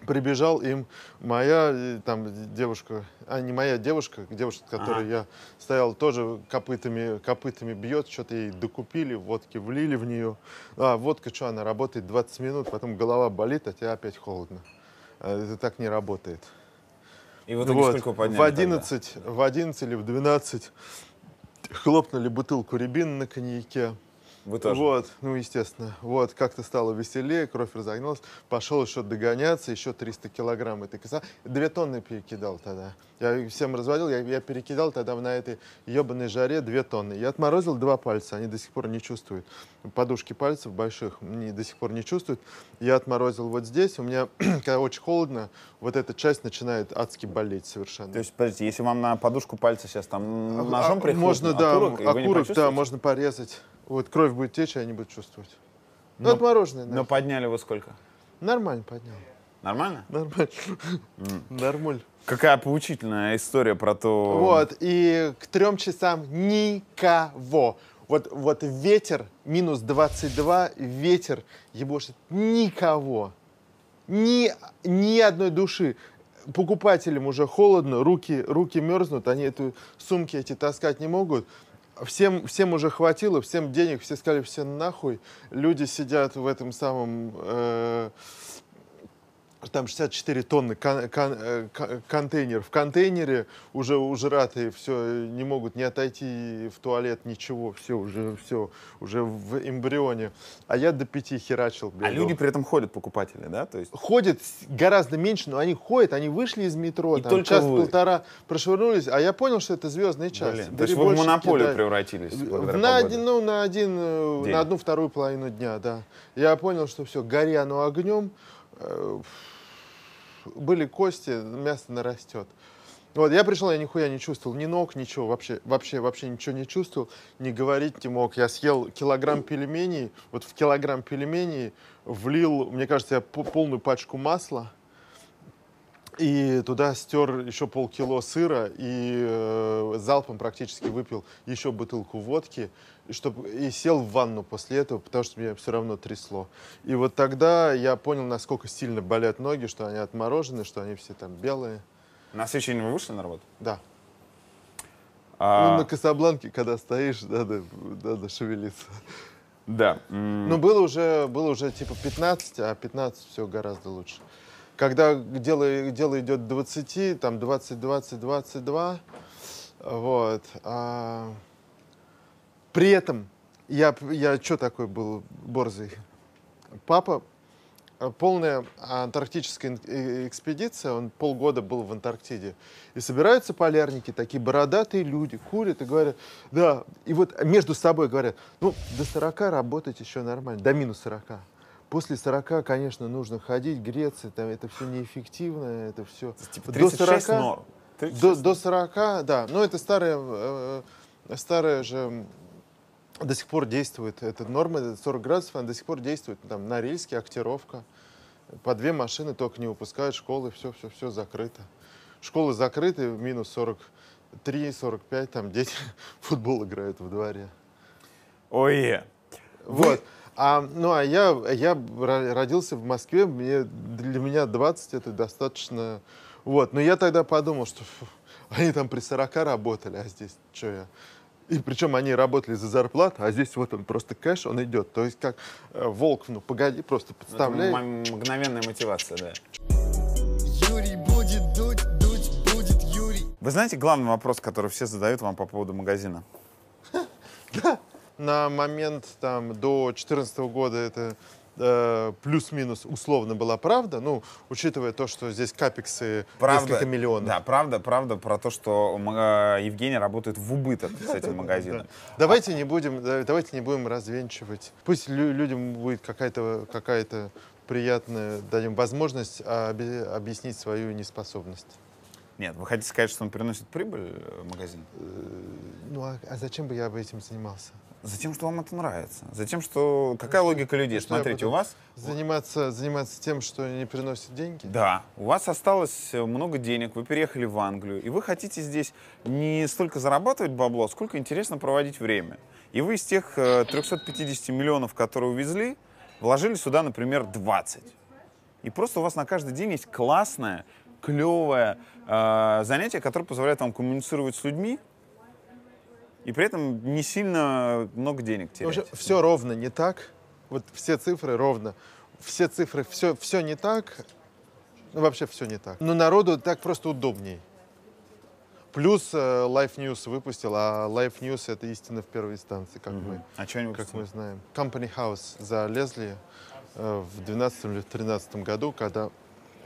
Прибежал им моя э, там девушка, а не моя девушка, девушка, с которой я стоял, тоже копытами, копытами бьет, что-то ей докупили, водки влили в нее. А, водка, что, она работает 20 минут, потом голова болит, а тебе опять холодно. А, Это так не работает. И в итоге Вот. сколько подняли в тогда? 11, в 11 или в 12 хлопнули бутылку рябин на коньяке. Вы тоже? Вот, ну, естественно. Вот, как-то стало веселее, кровь разогналась. Пошел еще догоняться, еще 300 килограмм этой коса. Две тонны перекидал тогда. Я всем разводил, я, я перекидал тогда на этой ебаной жаре две тонны. Я отморозил два пальца, они до сих пор не чувствуют. Подушки пальцев больших они до сих пор не чувствуют. Я отморозил вот здесь. У меня, когда очень холодно, вот эта часть начинает адски болеть совершенно. То есть, подождите, если вам на подушку пальца сейчас там ножом А, прихлопнуть, Можно, да, окурок, окурок, да, можно порезать. Вот кровь будет течь, а я не буду чувствовать. Ну, Но- отмороженное, да. Но подняли вы сколько? Нормально поднял. Нормально? Нормально. Нормально. Какая поучительная история про то... Вот, и к трем часам никого. Вот, вот ветер, минус 22, ветер ебошит никого. Ни, ни одной души. Покупателям уже холодно, руки, руки мерзнут, они эту сумки эти таскать не могут. Всем, всем уже хватило, всем денег, все сказали, все нахуй. Люди сидят в этом самом... э, там 64 тонны кон- кон- э, ко- контейнер. В контейнере уже ужратые все не могут не отойти в туалет, ничего, все уже все уже в эмбрионе. А я до пяти херачил. А бегал. люди при этом ходят, покупатели, да? То есть... ходят гораздо меньше, но они ходят, они вышли из метро, И там, только час-полтора прошвырнулись, а я понял, что это звездный час. Блин, то есть вы в монополию кидай. превратились На один, ну, на один, э, День. на одну вторую половину дня, да. Я понял, что все, гори оно огнем, были кости, мясо нарастет. Вот, я пришел, я нихуя не чувствовал, ни ног, ничего, вообще, вообще, вообще ничего не чувствовал, не говорить не мог. Я съел килограмм пельменей, вот в килограмм пельменей влил, мне кажется, я по- полную пачку масла, и туда стер еще полкило сыра и э, залпом практически выпил еще бутылку водки и, чтоб, и сел в ванну после этого, потому что меня все равно трясло. И вот тогда я понял, насколько сильно болят ноги, что они отморожены, что они все там белые. На следующий день вы вышли на работу? Да. А, Ну, на Касабланке, когда стоишь, надо, надо шевелиться. Да. Ну, было уже, было уже типа 15, а 15 все гораздо лучше. Когда дело, дело идет к 20, там 20, 20, 22, вот. а при этом я, я что такой был борзый? Папа, э, полная антарктическая э, экспедиция, он полгода был в Антарктиде. И собираются полярники, такие бородатые люди, курят и говорят, да, и вот между собой говорят, ну, до 40 работать еще нормально, до минус 40. После 40, конечно, нужно ходить, греться, там, это все неэффективно, это все... типа 36 норм. 36 До, до 40, да. Ну, это старая, э, старая же до сих пор действует. Эта норма это 40 градусов, она до сих пор действует. Там Норильске, Актировка. По две машины только не выпускают, школы, все, все, все закрыто. Школы закрыты, минус 43, 45, там дети футбол играют во дворе. Ой, Вот. А, ну, а я, я ро- родился в Москве, мне, для меня 20 это достаточно... Вот, но я тогда подумал, что фу, они там при 40 работали, а здесь что я... И причем они работали за зарплату, а здесь вот он просто кэш, он идет. То есть как э, волк, ну погоди, просто это подставляй. м- мгновенная мотивация, да. Юрий будет дуть, дуть будет Юрий. Вы знаете главный вопрос, который все задают вам по поводу магазина? На момент там до 2014 года это э, плюс-минус условно была правда, ну, учитывая то, что здесь капексы несколько миллионов. Да, правда, правда про то, что ма- Евгений работает в убыток с этим магазином. Давайте не будем, да, давайте не будем развенчивать. Пусть лю- людям будет какая-то какая-то приятная, дадим возможность объяснить свою неспособность. Нет, вы хотите сказать, что он приносит прибыль э, магазин? Ну а, а зачем бы я бы этим занимался? Затем, что вам это нравится. Затем, что... Какая логика людей? что Смотрите, у вас... Заниматься, заниматься тем, что не приносит деньги? Да, у вас осталось э, много денег, вы переехали в Англию, и вы хотите здесь не столько зарабатывать бабло, сколько интересно проводить время. И вы из тех э, 350 миллионов, которые увезли, вложили сюда, например, 20. И просто у вас на каждый день есть классное, клевое э, занятие, которое позволяет вам коммуницировать с людьми, и при этом не сильно много денег терять. все ровно не так. Вот все цифры ровно. Все цифры, все, все не так. Ну, вообще все не так. Но народу так просто удобней. Плюс э, Life News выпустил, а Life News это истина в первой инстанции, как мы, А что они как мы знаем. Company House залезли э, в 2012 или 2013 году, когда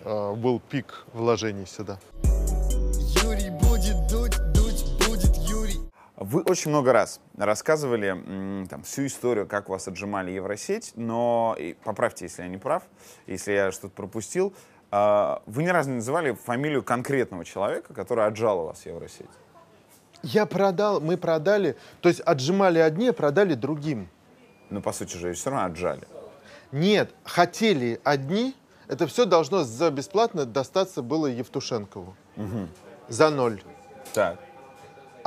э, был пик вложений сюда. Вы очень много раз рассказывали там, всю историю, как вас отжимали Евросеть, но, и поправьте, если я не прав, если я что-то пропустил, а, вы ни разу не называли фамилию конкретного человека, который отжал у вас Евросеть. Я продал, мы продали, то есть отжимали одни, а продали другим. Но, по сути же, все равно отжали. Нет, хотели одни, это все должно за бесплатно достаться было Евтушенкову. За ноль. Так,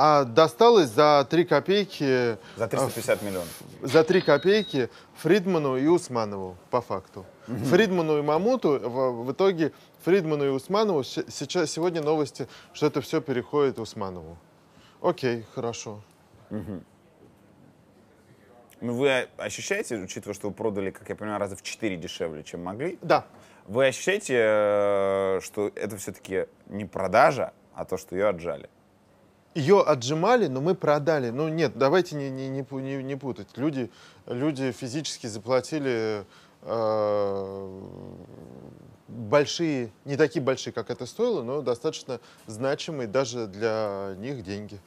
А досталось за 3 копейки, за 350 миллионов. за 3 копейки Фридману и Усманову, по факту. Фридману и Мамуту, в, в итоге Фридману и Усманову, се- сейчас, сегодня новости, что это все переходит Усманову. Окей, хорошо. Ну, вы ощущаете, учитывая, что вы продали, как я понимаю, раза в 4 дешевле, чем могли, Да, вы ощущаете, э, что это все-таки не продажа, а то, что ее отжали? Ее отжимали, но мы продали. Ну нет, давайте не, не, не, не путать. Люди, люди физически заплатили э, большие, не такие большие, как это стоило, но достаточно значимые даже для них деньги.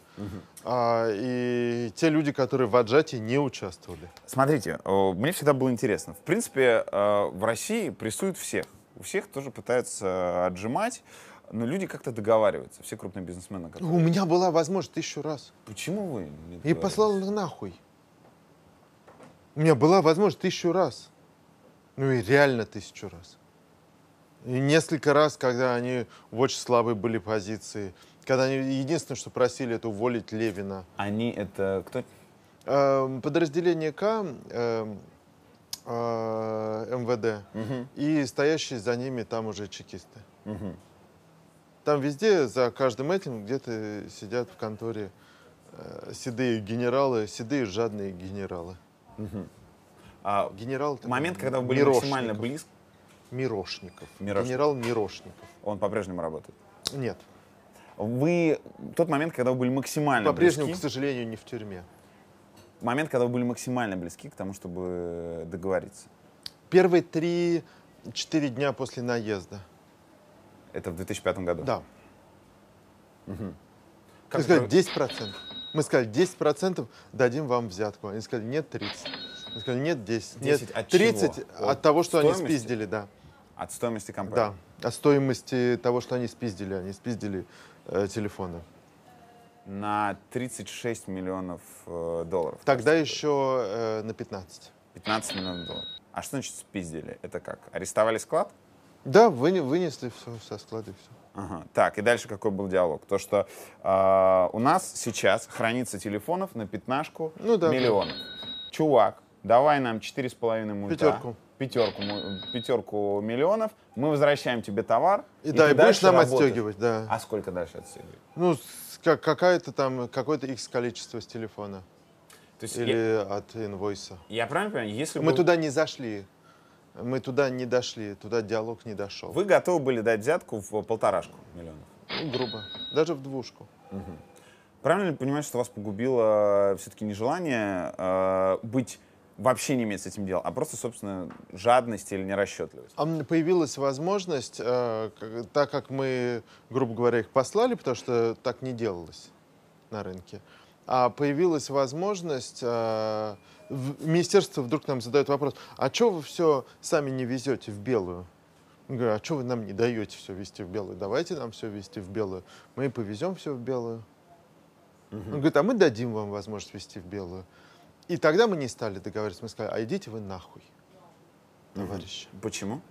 А, и те люди, которые в отжатии не участвовали. Смотрите, э, мне всегда было интересно. В принципе, э, в России прессуют всех. У всех тоже пытаются отжимать, но люди как-то договариваются. Все крупные бизнесмены. которые- У меня была возможность тысячу раз. Почему вы? не И послал их нахуй. У меня была возможность тысячу раз. Ну и реально тысячу раз. И несколько раз, когда они в очень слабой были позиции. Когда они единственное, что просили, это уволить Левина. Они это кто? Эм, Подразделение К эм, э, МВД и стоящие за ними там уже чекисты. Мгм. Там везде за каждым этим где-то сидят в конторе э, седые генералы, седые жадные генералы. А, Генерал момент, когда вы были Мирошников. максимально близко, Мирошников. Мирошников. Генерал Мирошников. он по-прежнему работает. Нет. Вы тот момент, когда вы были максимально По-прежнему, к сожалению, не в тюрьме. момент, когда вы были максимально близки к тому, чтобы договориться. Первые три-четыре дня после наезда. Это в 2005 году. Да. Как Мы это- сказали 10%. Мы сказали 10% дадим вам взятку. Они сказали нет 30. Мы сказали нет 10. 10 нет от 30 чего? от От того, что они стоимости? спиздили, да. От стоимости компании. Да. От стоимости того, что они спиздили. Они спиздили э, телефоны. на 36 миллионов э, долларов. Тогда еще э, на 15. 15 миллионов долларов. А что значит спиздили? Это как? Арестовали склад? Да, выне- вынесли все со склада. Все. Ага. Так, и дальше какой был диалог? То, что э, у нас сейчас хранится телефонов на пятнашку Ну да. миллионов. Чувак, давай нам 4,5 мульта. Пятерку. Пятерку, пятерку миллионов, мы возвращаем тебе товар. И, да, ты и будешь нам работаешь. отстегивать, да. А сколько дальше отстегивать? Ну, как- какая-то там, какое-то X количество с телефона. То есть Или от инвойса. я, я правильно понимаю, если Мы бы туда не зашли. Мы туда не дошли, туда диалог не дошел. вы готовы были дать взятку в полторашку миллионов? Ну, грубо. Даже в двушку. Правильно ли понимать, что вас погубило все-таки нежелание э, быть вообще не иметь с этим дела, а просто, собственно, жадность или нерасчетливость? А появилась возможность, э, так как мы, грубо говоря, их послали, потому что так не делалось на рынке, появилась возможность, э, министерство вдруг нам задает вопрос, а что вы все сами не везете в белую? Я говорю, а что вы нам не даете все везти в белую? Давайте нам все везти в белую. Мы и повезем все в белую. Он говорит, а мы дадим вам возможность везти в белую. И тогда мы не стали договариваться, мы сказали, а идите вы нахуй, товарищи. Почему?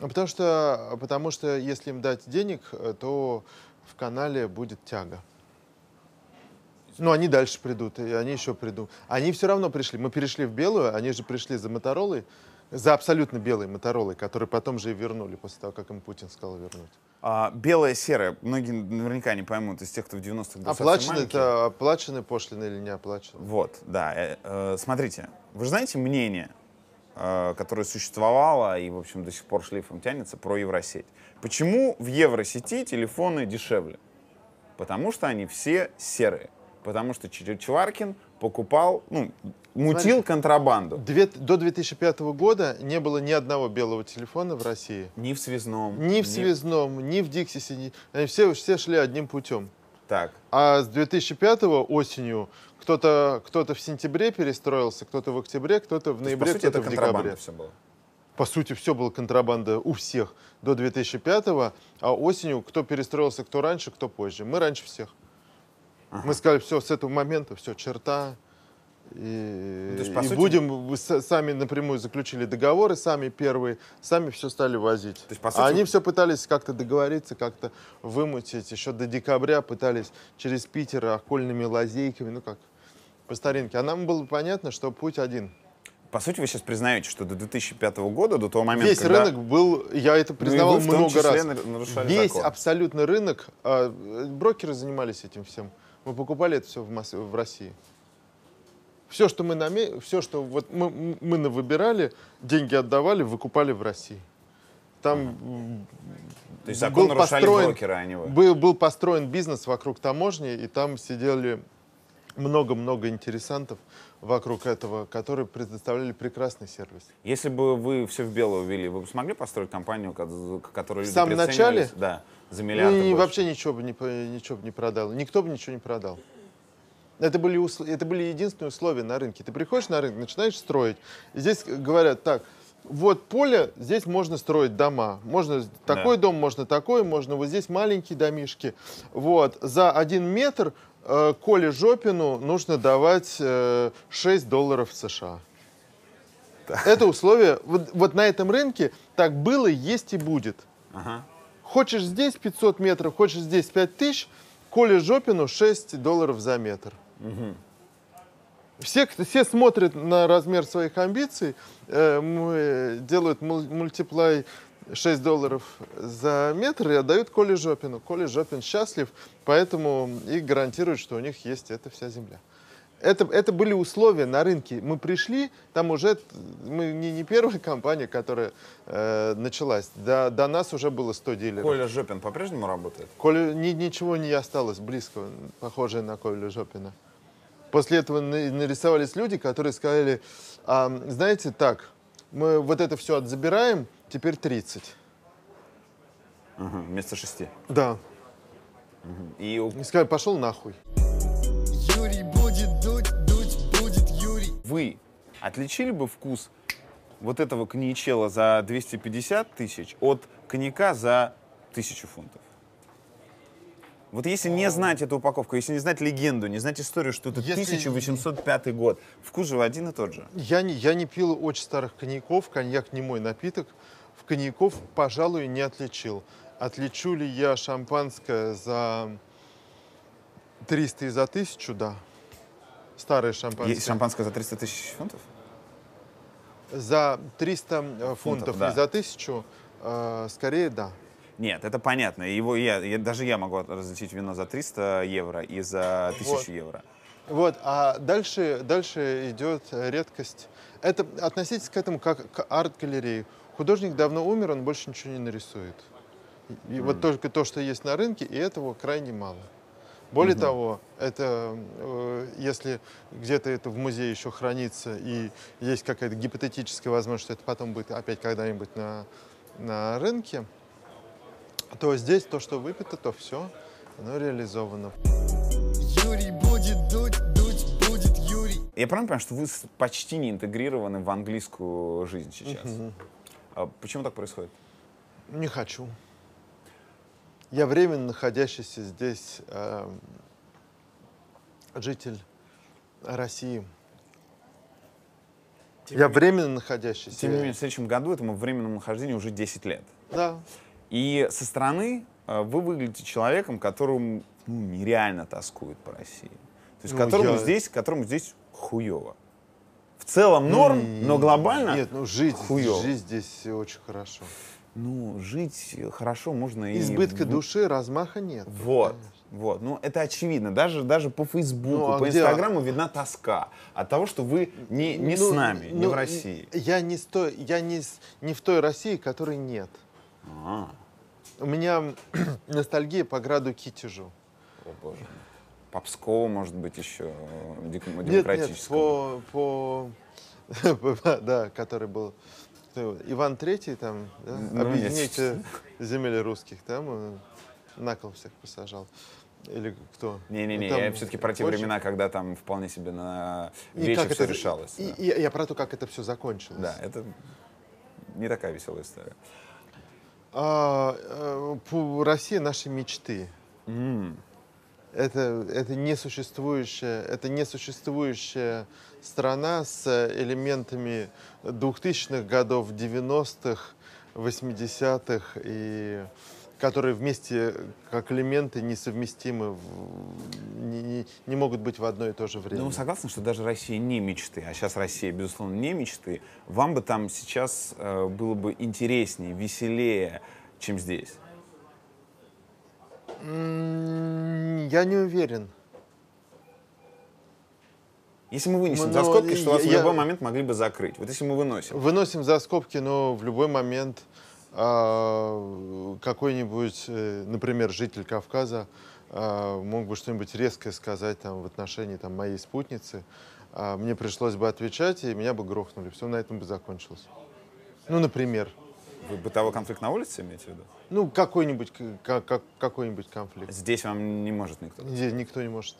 А Потому что, потому что если им дать денег, э, то в канале будет тяга. Ну, они дальше придут, и они еще придут. Они все равно пришли. Мы перешли в белую, они же пришли за Моторолой, за абсолютно белой Моторолой, которые потом же и вернули после того, как им Путин сказал вернуть. А, белая, серая, многие наверняка не поймут из тех, кто в 90-х был Оплачены это оплачены пошлины или не оплачены? Вот, да. Э, э, смотрите, вы же знаете мнение, э, которое существовало и, в общем, до сих пор шлейфом тянется про Евросеть. Почему в Евросети телефоны дешевле? Потому что они все серые. Потому что Чир- Чваркин покупал, ну, мутил Смотрите. контрабанду. Две- до 2005 года не было ни одного белого телефона в России. Ни в связном. Ни в связном, ни в Диксисе. ни- Они все, все шли одним путем. Так. А с 2005 осенью кто-то кто в сентябре перестроился, кто-то в октябре, кто-то в То ноябре, кто-то в контрабанда декабре. все было. По сути, все было контрабанда у всех до 2005 а осенью кто перестроился, кто раньше, кто позже. Мы раньше всех. Мы сказали, все, с этого момента, все, черта. И, Ну, есть, и сути- будем, сами напрямую заключили договоры, сами первые, сами все стали возить. То есть, по а сути, они все пытались как-то договориться, как-то вымутить. Еще до декабря пытались через Питер окольными лазейками, ну как, по старинке. А нам было понятно, что путь один. По сути, вы сейчас признаете, что до 2005 года, до того момента, Весь когда... рынок был, я это Ну признавал том много раз. Весь закон. абсолютно рынок, а, э, брокеры занимались этим всем. Мы покупали это все в, Мос- в России. Все, что мы наме... все, что вот мы, мы выбирали, деньги отдавали, выкупали в России. Там То есть закон был нарушали построен- брокеры, а не вы. был, был построен бизнес вокруг таможни, и там сидели много-много интересантов вокруг этого, которые предоставляли прекрасный сервис. Если бы вы все в белую ввели, вы бы смогли построить компанию, ко- к которой люди В самом начале? Да, за миллиарды и больше. вообще ничего бы не, ничего бы не продал. Никто бы ничего не продал. Это были, усл- это были единственные условия на рынке. Ты приходишь на рынок, начинаешь строить. И здесь говорят, так, вот поле, здесь можно строить дома. Можно такой дом, можно такой, можно вот здесь маленькие домишки. Вот. За один метр э, Коле Жопину нужно давать э, 6 долларов США. Это условие, вот, вот на этом рынке так было, есть и будет. Ага. Хочешь здесь 500 метров, хочешь здесь 5000, Коле Жопину 6 долларов за метр. Все, кто- все смотрят на размер своих амбиций, э, делают мул- мультиплай 6 долларов за метр и отдают Коле Жопину. Коля Жопин счастлив, поэтому и гарантирует, что у них есть эта вся земля. Это, это были условия на рынке. Мы пришли, там уже мы не, не первая компания, которая э, началась. До, до нас уже было 100 дилеров. Коля Жопин по-прежнему работает? Коля, ни- ничего не осталось близкого, похожее на Колю Жопина. После этого на- нарисовались люди, которые сказали, «А, знаете, так, мы вот это все отзабираем, теперь 30. Ага, вместо шести. Да. И у- И сказали, пошел нахуй. Вы отличили бы вкус вот этого коньячела за 250 тысяч от коньяка за 1000 фунтов? Вот если не знать эту упаковку, если не знать легенду, не знать историю, что это Если- 1805 год, вкус же один и тот же. Я не, я не пил очень старых коньяков, коньяк не мой напиток. В коньяков, пожалуй, не отличил. Отличу ли я шампанское за 300 и за 1000, да. Старое шампанское. Есть шампанское за 300 тысяч фунтов? За 300 э, фунтов, да. и за 1000, э, скорее, да. Нет, это понятно. Его я, я- даже я могу различить вино за 300 евро и за 1000 Вот. евро. Вот, а дальше, дальше идет редкость. Это относитесь к этому как к арт-галерее. Художник давно умер, он больше ничего не нарисует. И и вот только то, что есть на рынке, и этого крайне мало. Более того, это э, если где-то это в музее еще хранится и есть какая-то гипотетическая возможность, что это потом будет опять когда-нибудь на, на рынке, то здесь то, что выпито, то все, оно реализовано. Юрий будет дуть, дуть будет Юрий. Я правильно понимаю, что вы почти не интегрированы в английскую жизнь сейчас? А почему так происходит? Не хочу. Я временно находящийся здесь эм, житель России. Я временно находящийся. Тем не менее, в следующем году этому временному нахождению уже 10 лет. Да. И со стороны э, вы выглядите человеком, которому ну, нереально тоскует по России. То есть Ну, которому, я- здесь, которому здесь хуево. В целом норм, но глобально Нет, ну жить, хуёво. жить здесь очень хорошо. Ну, жить хорошо можно и... Избытка в- души, размаха нет. Вот, вот. Ну, это очевидно. Даже, даже по Фейсбуку, Ну, а по где- Инстаграму видна тоска от того, что вы не, не с Ну, нами, не ну, в России. Я не, с той- я не, с- не в той России, которой нет. А, У меня ностальгия по граду Китежу. о боже. По Пскову, может быть, еще дек- Нет, нет, демократическому. по, по, да, который был его, Иван Третий там, да, Ну, объедините земель русских, там на кол всех посажал. Или кто? Не-не-не, там я все-таки про те позже. времена, когда там вполне себе на И вечер как все это- решалось. и- да. и я про то, как это все закончилось. Да, это не такая веселая история. А, э, по- Россия наши мечты. Это, это несуществующая, это несуществующая страна с элементами 2000-х годов, 90-х, 80-х, и которые вместе как элементы несовместимы, не, не- не могут быть в одно и то же время. Ну, согласны, что даже Россия не мечты, а сейчас Россия, безусловно, не мечты. Вам бы там сейчас э, было бы интереснее, веселее, чем здесь. Я не уверен. Если мы вынесем Ну, за скобки, что вас в я- любой момент могли бы закрыть. Вот если мы выносим. Выносим за скобки, но в любой момент а, какой-нибудь, э, например, житель Кавказа а, мог бы что-нибудь резкое сказать там, в отношении там, моей спутницы. А, Мне пришлось бы отвечать, и меня бы грохнули. Все на этом бы закончилось. Ну, например. Вы бытовой конфликт на улице имеете в виду? Ну, какой-нибудь к- ка- ка- какой-нибудь конфликт. Здесь вам не может никто. Здесь никто не может.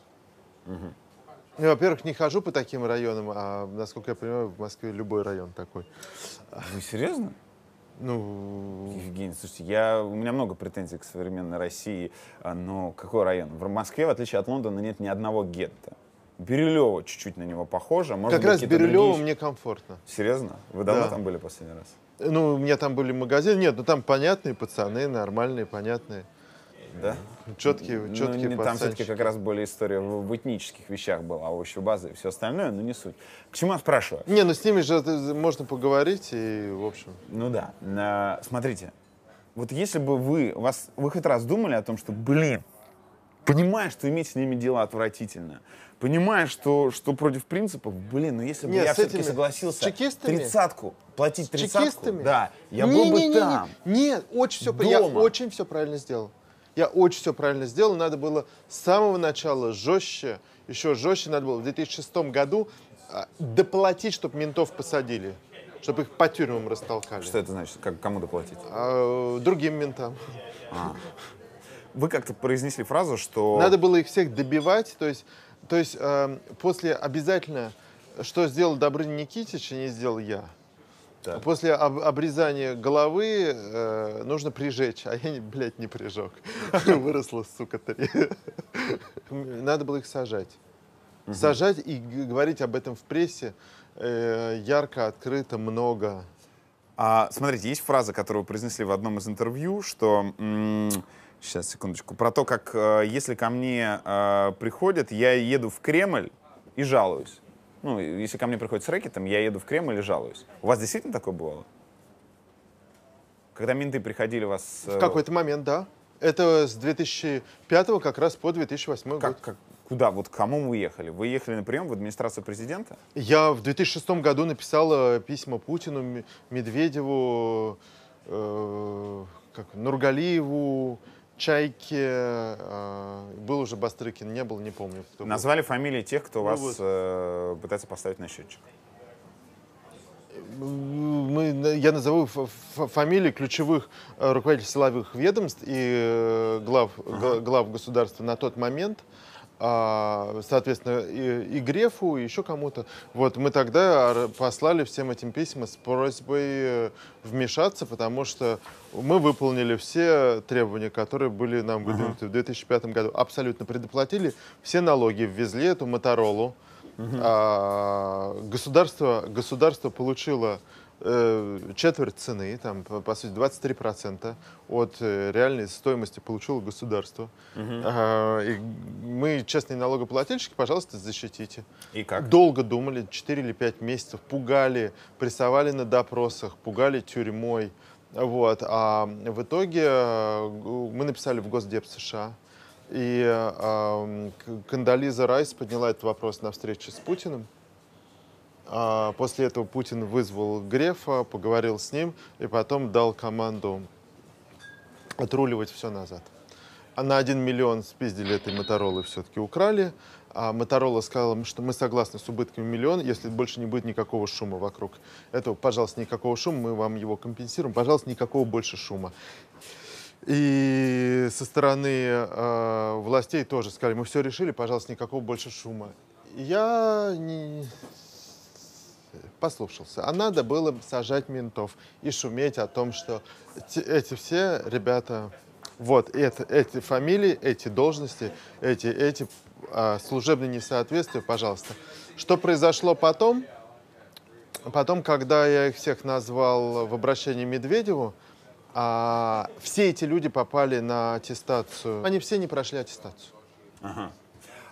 Ну, во-первых, не хожу по таким районам, а, насколько я понимаю, в Москве любой район такой. Вы серьезно? Ну, Евгений, слушайте, я, у меня много претензий к современной России, а, но какой район? В Москве, в отличие от Лондона, нет ни одного гетто. Бирюлево чуть-чуть на него похоже. Может как быть, раз Бирюлево другие- мне комфортно. Серьезно? Вы давно Да. там были последний раз? Ну, у меня там были магазины. Нет, ну там понятные пацаны, нормальные, понятные. Да? Четкие, Ну, четкие не- там все-таки как раз более история в, в этнических вещах была, овощи базы и все остальное, но не суть. К чему я спрашиваю? Не, ну с ними же это можно поговорить и, в общем... Ну да. А, смотрите, вот если бы вы, вас, вы хоть раз думали о том, что, блин, понимая, что иметь с ними дело отвратительно, понимая, что, что против принципов, блин, ну если бы Нет, я все-таки согласился тридцатку, платить тридцатку, да, я Не, был бы не, не, не. там. Нет, очень все, я очень все правильно сделал. Я очень все правильно сделал. Надо было с самого начала жестче, еще жестче надо было в 2006 году а, доплатить, чтобы ментов посадили, чтобы их по тюрьмам растолкали. Что это значит? Как, кому доплатить? А, другим ментам. Вы как-то произнесли фразу, что... Надо было их всех добивать, то есть, то есть э, после обязательно, что сделал Добрыня Никитич, и не сделал я. Так. После об- обрезания головы э, нужно прижечь, а я, блядь, не прижег. Выросла, сука, три. Надо было их сажать. Сажать и говорить об этом в прессе э, ярко, открыто, много. А, смотрите, есть фраза, которую вы произнесли в одном из интервью, что... сейчас, секундочку. Про то, как э, если ко мне э, приходят, я еду в Кремль и жалуюсь. Ну, если ко мне приходят с рэкетом, я еду в Кремль и жалуюсь. У вас действительно такое бывало? Когда менты приходили вас... э, В какой-то момент, да. Это с 2005 как раз по 2008 год. как, как- куда? Вот к кому вы ехали? Вы ехали на прием в администрацию президента? Я в 2006 году написал э, письма Путину, Медведеву, э, как, Нургалиеву, Чайке. э, был уже Бастрыкин, не был, не помню. Кто был. Назвали фамилии тех, кто Ну вас вот. э, пытается поставить на счетчик. Мы, я назову фамилии ключевых э, руководителей силовых ведомств и э, глав, г- глав государства на тот момент. А, соответственно, и, и Грефу, и еще кому-то. Вот мы тогда послали всем этим письма с просьбой э, вмешаться, потому что мы выполнили все требования, которые были нам выдвинуты в 2005 году. Абсолютно предоплатили все налоги, ввезли эту Моторолу. А, государство, государство получило четверть цены, там, по, сути, 23% от э, реальной стоимости получило государство. А, и мы, честные налогоплательщики, пожалуйста, защитите. И как? Долго думали, 4 или 5 месяцев, пугали, прессовали на допросах, пугали тюрьмой. Вот. А в итоге э, мы написали в Госдеп США. И э, Кандализа Райс подняла этот вопрос на встрече с Путиным. А После этого Путин вызвал Грефа, поговорил с ним и потом дал команду отруливать все назад. А на 1 миллион спиздили этой Моторолы все-таки украли. А Моторола сказала, что мы согласны с убытками миллион, если больше не будет никакого шума вокруг этого. Пожалуйста, никакого шума, мы вам его компенсируем. Пожалуйста, никакого больше шума. И со стороны э, властей тоже сказали, мы все решили, пожалуйста, никакого больше шума. Я не послушался. А надо было сажать ментов и шуметь о том, что эти все ребята, вот это, эти фамилии, эти должности, эти, эти а, служебные несоответствия, пожалуйста. Что произошло потом? Потом, когда я их всех назвал в обращении Медведеву, а, все эти люди попали на аттестацию. Они все не прошли аттестацию.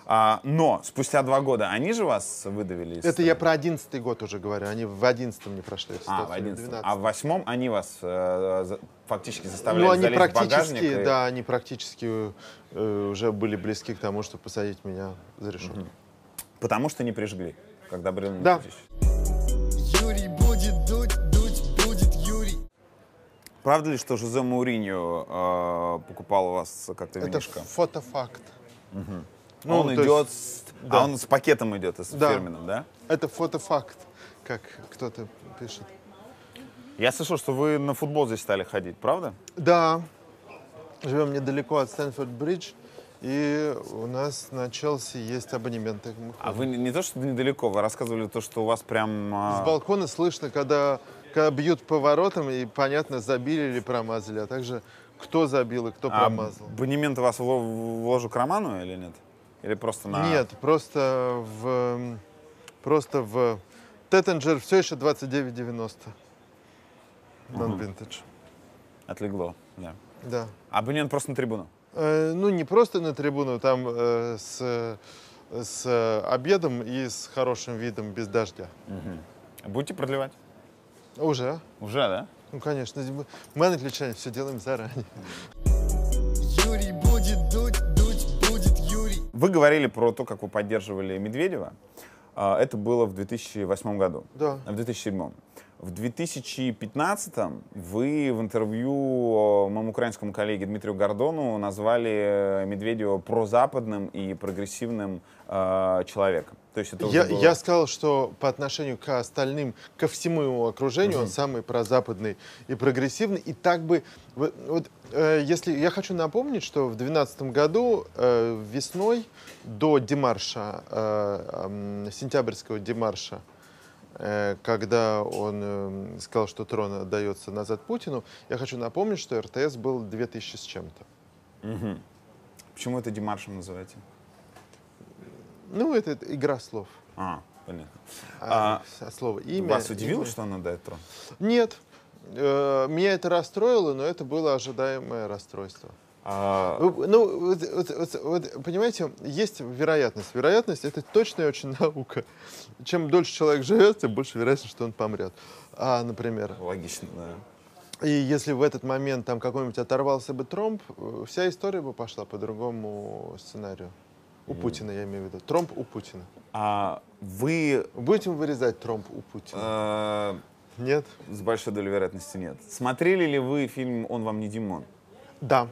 А, но спустя два года они же вас выдавили из Это страны? я про одиннадцатый год уже говорю. Они в одиннадцатом не прошли. А, в или 11 12. А в восьмом они вас э, за- фактически заставляли Ну, они залезть в практически, багажник? и- да, они практически э, уже были близки к тому, чтобы посадить меня за решетку. Потому что не прижгли, когда брел на Да. Юрий будет дуть, дуть будет Юрий. Правда ли, что Жозе Мауриньо э, покупал у вас как-то Это винишко? фотофакт. Ну, он идет, есть- с- да. а он с пакетом идет, с Да. фирменным, да? Это фотофакт, как кто-то пишет. Я слышал, что вы на футбол здесь стали ходить, правда? Да, живем недалеко от Стэнфорд-Бридж, и у нас на Челси есть абонементы. А вы не, то, что недалеко, вы рассказывали то, что у вас прям... а, С балкона слышно, когда, когда бьют поворотом, и понятно, забили или промазали, а также кто забил и кто а промазал. абонемент у вас в ложу к Роману или нет? Или просто на... Нет, просто в просто в Теттенджер все еще 29,90. Non-vintage. Отлегло, да. Да. Абонемент просто на трибуну. Э, ну, не просто на трибуну, там э, с, с обедом и с хорошим видом без дождя. Будете продлевать? Уже? Уже, да? Ну, конечно. Мы, мы англичане все делаем заранее. Вы говорили про то, как вы поддерживали Медведева. А, Это было в 2008 году. Да. В 2007. В 2015 вы в интервью э, моему украинскому коллеге Дмитрию Гордону назвали э, Медведева прозападным и прогрессивным э, человеком. То есть это Я, было- я сказал, что по отношению к остальным, ко всему его окружению, он самый прозападный и прогрессивный. И так бы... Вот, вот, э, если Я хочу напомнить, что в 2012 году э, весной до демарша, э, м, сентябрьского демарша, э, когда он э, сказал, что трон отдается назад Путину. Я хочу напомнить, что РТС был 2000 с чем-то. Мгм. Почему это демаршем называете? Ну, это игра слов. А, понятно. А, с- слово имя. Вас удивило, имя. что он отдает трон? Нет. Э, Меня это расстроило, но это было ожидаемое расстройство. А, Ну, вот, вот- вот- вот, понимаете, есть вероятность. Вероятность — это точная очень наука. Чем дольше человек живет, тем больше вероятность, что он помрет. А, например. логично, да. И если в этот момент там какой-нибудь оторвался бы тромб, э, вся история бы пошла по другому сценарию. У Путина, я имею в виду. Тромб у Путина. А вы Будем вырезать тромб у Путина? э, Нет? с большой долей вероятности нет. Смотрели ли вы фильм «Он вам не Димон»? Да.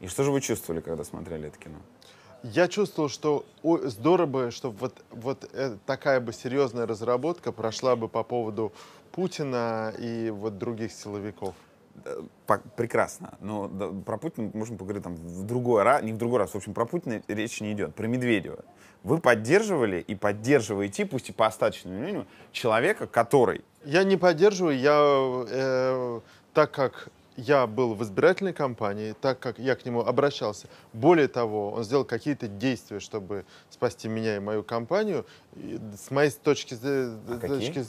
И что же вы чувствовали, когда смотрели это кино? Я чувствовал, что о, здорово чтобы вот, вот э, такая бы серьезная разработка прошла бы по поводу Путина и вот других силовиков. По- прекрасно. Но да, про Путина можем поговорить там в другой раз, не в другой раз. В общем, про Путина речь не идет. Про Медведева. Вы поддерживали и поддерживаете, пусть и по остаточному мнению, человека, который Я не поддерживаю, я, э, так как я был в избирательной кампании, так как я к нему обращался, более того, он сделал какие-то действия, чтобы спасти меня и мою компанию, и с моей точки, А точки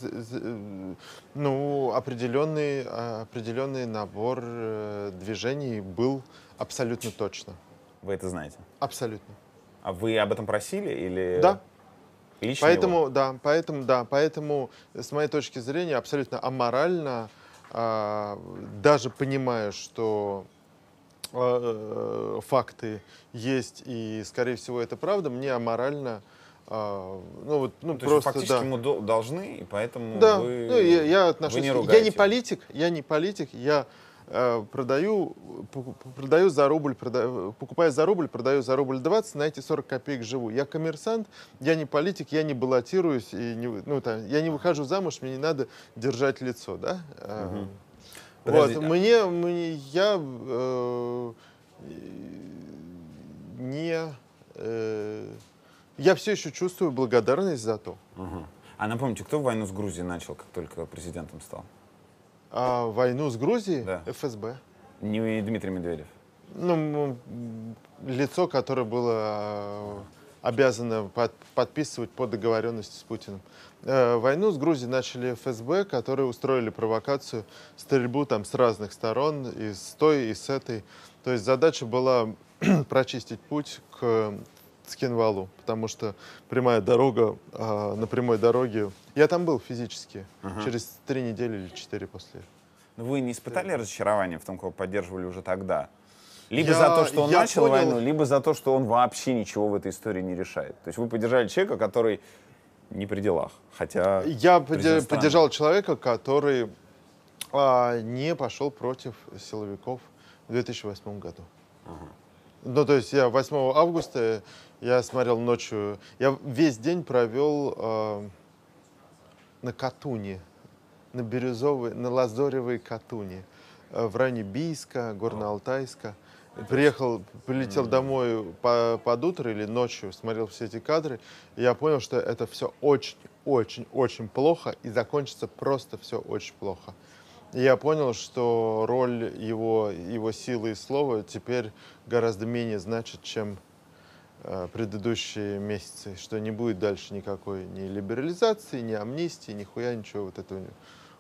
ну, определенный, определенный набор э, движений был абсолютно точно. вы это знаете. Абсолютно. А вы об этом просили или Да. лично Поэтому, его? да, поэтому, да, поэтому, с моей точки зрения, абсолютно аморально, даже понимая, что э, факты есть и, скорее всего, это правда, мне аморально, а, ну вот, ну Ну, то есть просто, фактически да. ему до- должны, и поэтому Да, вы, ну, я, я отношусь. вы не я ругаете. не политик, я не политик, я продаю, пу- пу- продаю за рубль, продаю, покупаю за рубль, продаю за рубль 20, на эти 40 копеек живу. Я коммерсант, я не политик, я не баллотируюсь, и не, ну, там, я не выхожу замуж, мне не надо держать лицо, да? Э, Вот, а- мне, мне, я э, не, э, я все еще чувствую благодарность за то. Мгм. А напомните, кто войну с Грузией начал, как только президентом стал? А войну с Грузией Да. ФСБ. Не Дмитрий Медведев. Ну, м, лицо, которое было а, обязано под- подписывать по договоренности с Путиным. Э, Войну с Грузией начали ФСБ, которые устроили провокацию, стрельбу там с разных сторон, и с той, и с этой. То есть задача была прочистить путь к Скинвалу, потому что прямая дорога, а, на прямой дороге... Я там был физически, через три недели или четыре после. Но вы не испытали разочарования в том, кого поддерживали уже тогда? Либо Я- за то, что он начал понял. войну, либо за то, что он вообще ничего в этой истории не решает. То есть вы поддержали человека, который не при делах. Хотя Я страны. поддержал человека, который а, не пошел против силовиков в 2008 году. Ну, то есть я 8 августа, я смотрел ночью, я весь день провел а, на Катуне, на Бирюзовой, на Лазоревой Катуне, э, в районе Бийска, Горно-Алтайска. Приехал, прилетел домой по- под утро или ночью, смотрел все эти кадры, и я понял, что это все очень, очень, очень плохо, и закончится просто все очень плохо. И я понял, что роль его, его силы и слова теперь гораздо менее значит, чем э, предыдущие месяцы, что не будет дальше никакой ни либерализации, ни амнистии, ни хуя ничего вот этого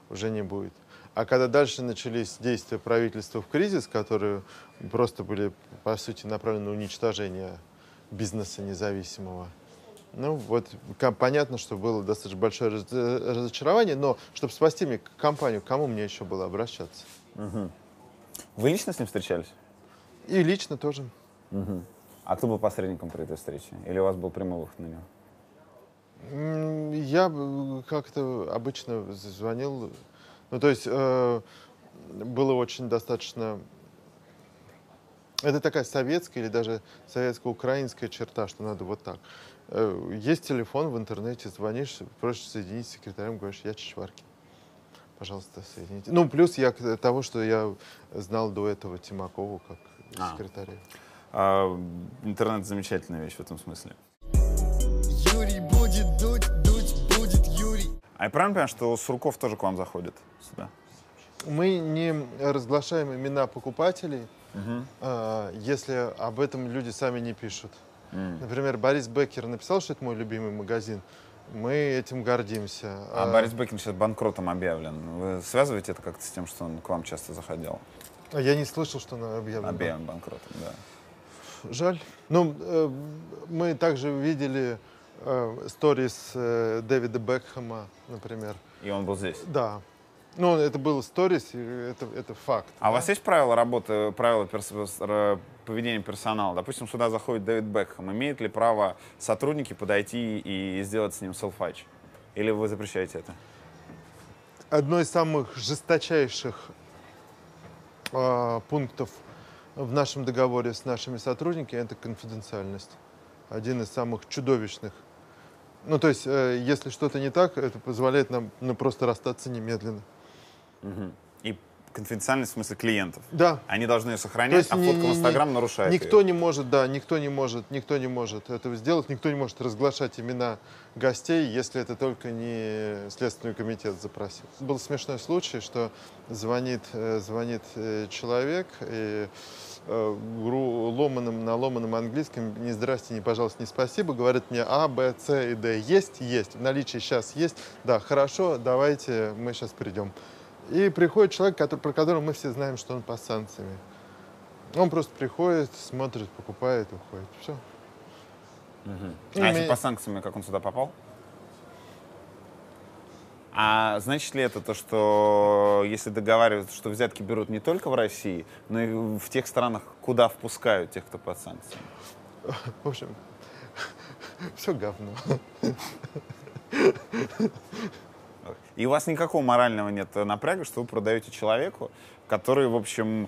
уже не будет. А когда дальше начались действия правительства в кризис, которые просто были, по сути, направлены на уничтожение бизнеса независимого, ну вот понятно, что было достаточно большое раз- разочарование, но чтобы спасти мне компанию, к кому мне еще было обращаться? Вы лично с ним встречались? И лично тоже. А кто был посредником при этой встрече? Или у вас был прямой выход на него? Я как-то обычно звонил. Ну, то есть э, было очень достаточно... Это такая советская или даже советско-украинская черта, что надо вот так. Э, Есть телефон в интернете, звонишь, просишь соединить с секретарем, говоришь, я Чичваркин. Пожалуйста, соедините. Ну, плюс я к того, что я знал до этого Тимакову как А. секретаря. А, интернет замечательная вещь в этом смысле. Юрий будет дуть, дуть будет Юрий. А я правильно понимаю, что Сурков тоже к вам заходит сюда? Мы не разглашаем имена покупателей, а, если об этом люди сами не пишут. Например, Борис Беккер написал, что это мой любимый магазин. Мы этим гордимся. А Борис Беккер сейчас банкротом объявлен. Вы связываете это как-то с тем, что он к вам часто заходил? А Я не слышал, что она объявлена. Объявлен банкротом, да. Жаль. Ну, э, мы также видели э, сторис э, Дэвида Бекхэма, например. И он был здесь. Да. Ну, это был сторис, это, это факт. А у вас есть правила работы, правила перс- поведения персонала? Допустим, сюда заходит Дэвид Бекхэм. Имеют ли право сотрудники подойти и сделать с ним селфач? Или вы запрещаете это? Одно из самых жесточайших э, пунктов в нашем договоре с нашими сотрудниками это конфиденциальность. Один из самых чудовищных. Ну, то есть, э, если что-то не так, это позволяет нам ну, просто расстаться немедленно. И конфиденциальность в смысле клиентов. Да. Они должны ее То сохранять, есть а фотка ни- в Инстаграм нарушает Никто её. не может, да, никто не может, никто не может этого сделать, никто не может разглашать имена гостей, если это только не Следственный комитет запросил. Был смешной случай, что звонит, э, звонит э, человек и ломаным, на ломаном английском ни здрасте, ни пожалуйста, ни спасибо, говорит мне А, Б, С и Д. Есть? Есть. В наличии сейчас есть. Да, хорошо, давайте, мы сейчас придем. И приходит человек, который, про которого мы все знаем, что он под санкциями. Он просто приходит, смотрит, покупает, уходит. Все. А если по санкциям, как он сюда попал? А значит ли это то, что если договариваются, что взятки берут не только в России, но и в тех странах, куда впускают тех, кто под санкциями? В общем, все говно. И у вас никакого морального нет напряга, что вы продаете человеку, который, в общем,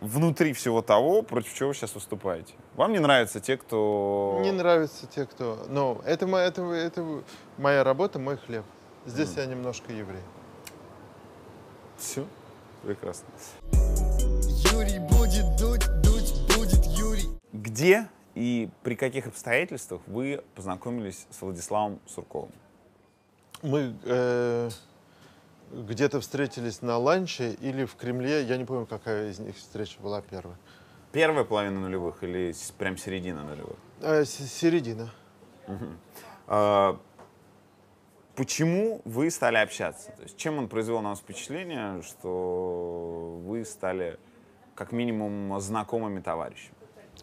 внутри всего того, против чего вы сейчас выступаете. Вам не нравятся те, кто... Не нравятся те, кто... Но это, мо- это, это моя работа, мой хлеб. Здесь я немножко еврей. Все. Прекрасно. Юрий будет дуть, дуть будет Юрий. Где и при каких обстоятельствах вы познакомились с Владиславом Сурковым? Мы э, где-то встретились на ланче или в Кремле. Я не помню, какая из них встреча была первая. Первая половина нулевых или прям середина нулевых? Э, середина. А, Почему вы стали общаться? То есть чем он произвел на вас впечатление, что вы стали как минимум знакомыми товарищами?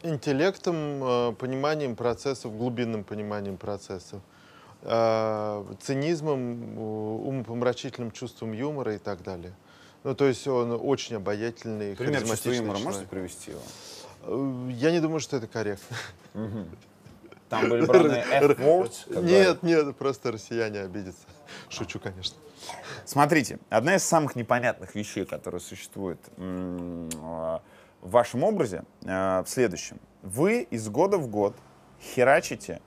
Интеллектом, э, пониманием процессов, глубинным пониманием процессов, э, цинизмом, умопомрачительным чувством юмора и так далее. Ну, то есть он очень обаятельный, Пример чувства юмора человек. можете привести его? Э, Я не думаю, что это корректно. Там были браны F-words? Нет, нет, просто россияне обидятся. Шучу, конечно. Смотрите, одна из самых непонятных вещей, которые существуют м, э, в вашем образе, э, в следующем. Вы из года в год херачите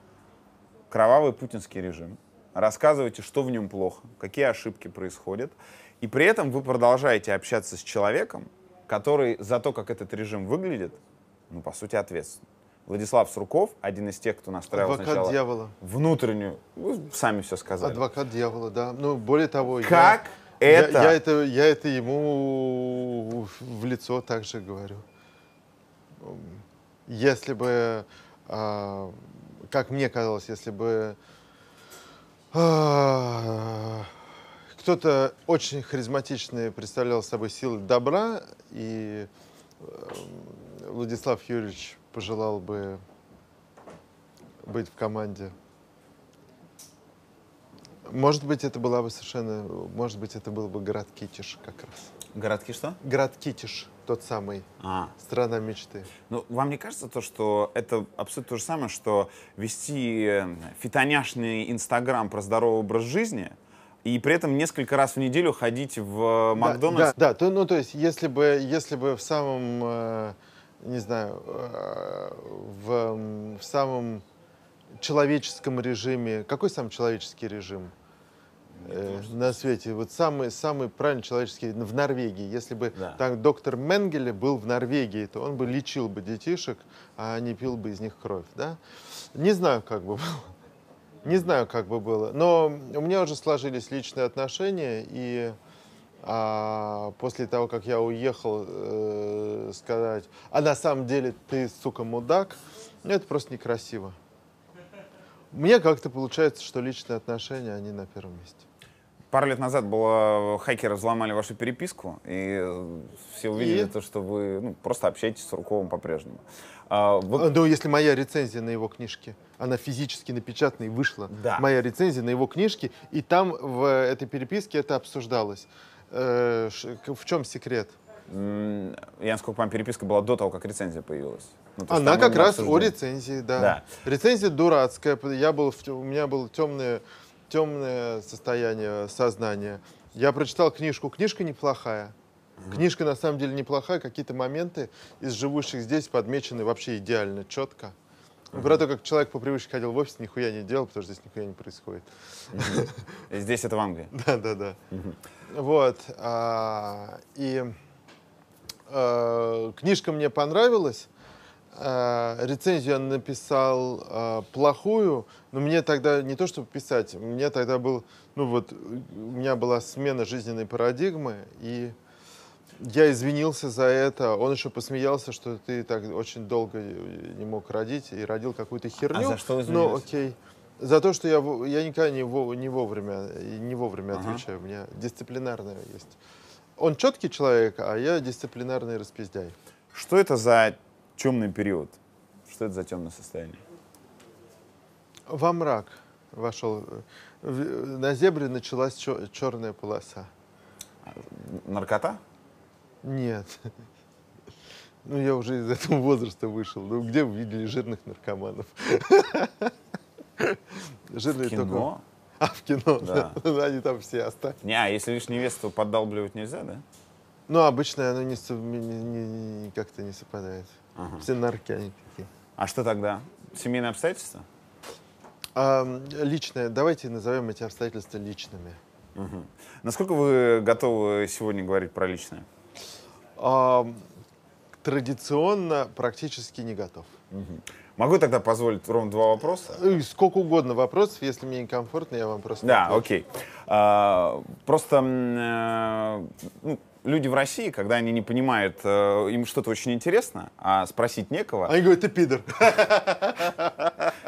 кровавый путинский режим, рассказываете, что в нем плохо, какие ошибки происходят, и при этом вы продолжаете общаться с человеком, который за то, как этот режим выглядит, ну, по сути, ответственен. Владислав Сурков, один из тех, кто настраивал Адвокат сначала дьявола. внутреннюю, вы сами все сказали. Адвокат дьявола, да. Ну, более того, я- Как я, это? Я, это, я это ему в лицо также говорю. Если бы, а, как мне казалось, если бы а, кто-то очень харизматичный представлял собой силы добра, и э, Владислав Юрьевич пожелал бы быть в команде может быть, это была бы совершенно... Может быть, это был бы город Китиш как раз. Городки что? Город Китиш, тот самый. А, Страна мечты. Ну, вам не кажется то, что это абсолютно то же самое, что вести э, фитоняшный инстаграм про здоровый образ жизни и при этом несколько раз в неделю ходить в Да, Макдональдс? Да, да, то, ну, то есть, если бы, если бы в самом, э, не знаю, э, в, в самом человеческом режиме... Какой самый человеческий режим? э, на свете. Вот самый, самый правильный человеческий в Норвегии. Если бы Да. так доктор Менгеле был в Норвегии, то он бы лечил бы детишек, а не пил бы из них кровь. Да? Не знаю, как бы было. Не знаю, как бы было. Но у меня уже сложились личные отношения, и а, после того, как я уехал, э, сказать, а на самом деле ты, сука, мудак, ну, это просто некрасиво. Мне как-то получается, что личные отношения, они на первом месте. Пару лет назад было, хакеры взломали вашу переписку, и все увидели И? то, что вы ну, просто общаетесь с Руковым по-прежнему. А, вы- А, Ну, если моя рецензия на его книжке, она физически напечатана и вышла, Да. моя рецензия на его книжке, и там в этой переписке это обсуждалось. Э, в чем секрет? я, насколько понимаю, переписка была до того, как рецензия появилась. Ну, то Она как раз о обсуждение. рецензии, да. Да. Рецензия дурацкая. Я был в у меня было темное, темное состояние сознания. Я прочитал книжку. Книжка неплохая. Книжка на самом деле неплохая. Какие-то моменты из живущих здесь подмечены вообще идеально, четко. Ну, Про то, как человек по привычке ходил в офис, нихуя не делал, потому что здесь нихуя не происходит. Здесь это в Англии. Да, да, да. Вот. а, и э, книжка мне понравилась. А, рецензию я написал а, плохую, но мне тогда не то чтобы писать, мне тогда был, ну вот, у меня была смена жизненной парадигмы, и я извинился за это. Он еще посмеялся, что ты так очень долго не мог родить и родил какую-то херню. А за что вы Ну, окей. За то, что я, я никогда не, во- не вовремя, не вовремя Ага. отвечаю. У меня дисциплинарная есть. Он четкий человек, а я дисциплинарный распиздяй. Что это за темный период? Что это за темное состояние? Во мрак вошел. На зебре началась черная полоса. Наркота? Нет. Ну, я уже из этого возраста вышел. Ну, где вы видели жирных наркоманов? Жирные только... Кино? А, в кино, Да. да. Они там все остались. Не, а если лишь невесту поддалбливать нельзя, да? Ну, обычно оно не, не- не- не- как-то не совпадает. Ага. Все нарки они такие. А что тогда? Семейные обстоятельства? А, личное, давайте назовем эти обстоятельства личными. Мгм. Насколько вы готовы сегодня говорить про личное? Традиционно практически не готов. Могу тогда позволить ровно два вопроса? И сколько угодно вопросов, если мне некомфортно, я вам просто... Да, отвечу. окей. А, просто э, ну, люди в России, когда они не понимают, э, им что-то очень интересно, а спросить некого, Они говорят, ты пидор.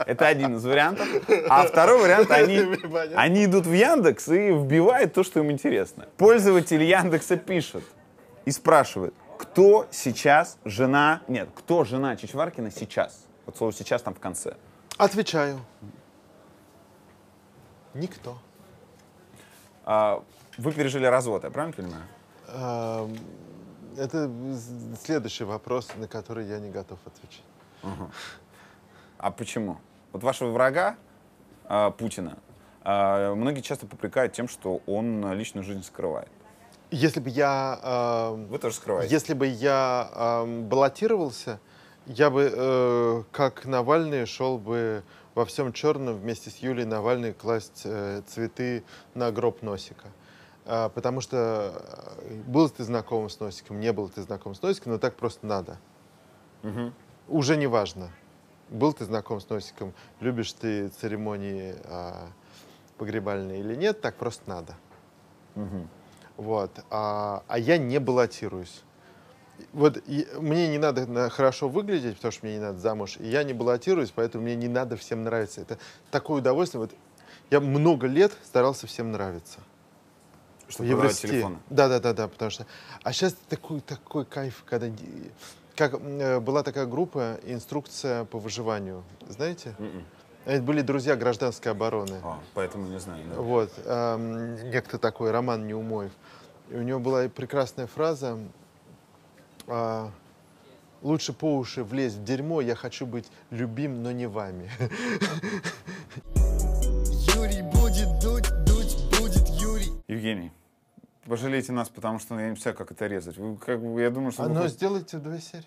это один из вариантов. А второй вариант, они, они идут в Яндекс и вбивают то, что им интересно. Пользователь Яндекса пишет и спрашивает, кто сейчас жена... Нет, кто жена Чичваркина сейчас? Вот слово «сейчас» там в конце. Отвечаю. Никто. А, вы пережили развод, я правильно понимаю? А, Это следующий вопрос, на который я не готов отвечать. А почему? Вот вашего врага, а, Путина, а, многие часто попрекают тем, что он личную жизнь скрывает. Если бы я, а, Вы тоже скрываете. если бы я а, баллотировался, я бы, э, как Навальный, шел бы во всем черном вместе с Юлией Навальной класть э, цветы на гроб Носика. А, потому что э, был ты знаком с Носиком, не был ты знаком с Носиком, но так просто надо. Уже не важно, был ты знаком с Носиком, любишь ты церемонии а, погребальные или нет, так просто надо. Вот. А, а я не баллотируюсь. Вот и мне не надо на- хорошо выглядеть, потому что мне не надо замуж. И я не баллотируюсь, поэтому мне не надо всем нравиться. Это такое удовольствие. Вот я много лет старался всем нравиться. Чтобы Евросети. телефоны. Да, да, да, да, потому что. А сейчас такой такой кайф, когда как э, была такая группа инструкция по выживанию, знаете? Это были друзья гражданской обороны. А, поэтому не знаю. да. Вот, эм, некто такой, Роман Неумоев. И у него была прекрасная фраза а, «Лучше по уши влезть в дерьмо, я хочу быть любим, но не вами». Юрий будет дуть, дуть будет Юрий. Евгений, пожалейте нас, потому что я не знаю, как это резать. Вы, как, я думаю, что... А вы ну, сделайте две серии.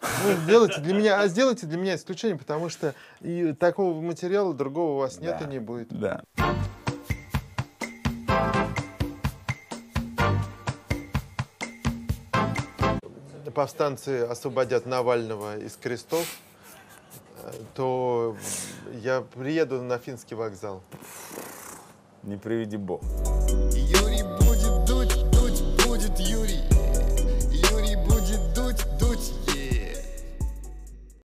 Ну, сделайте для меня, а сделайте для меня исключение, потому что и такого материала другого у вас нет Да. и не будет. Да. Повстанцы освободят Навального из крестов. то я приеду на финский вокзал. Не приведи бог.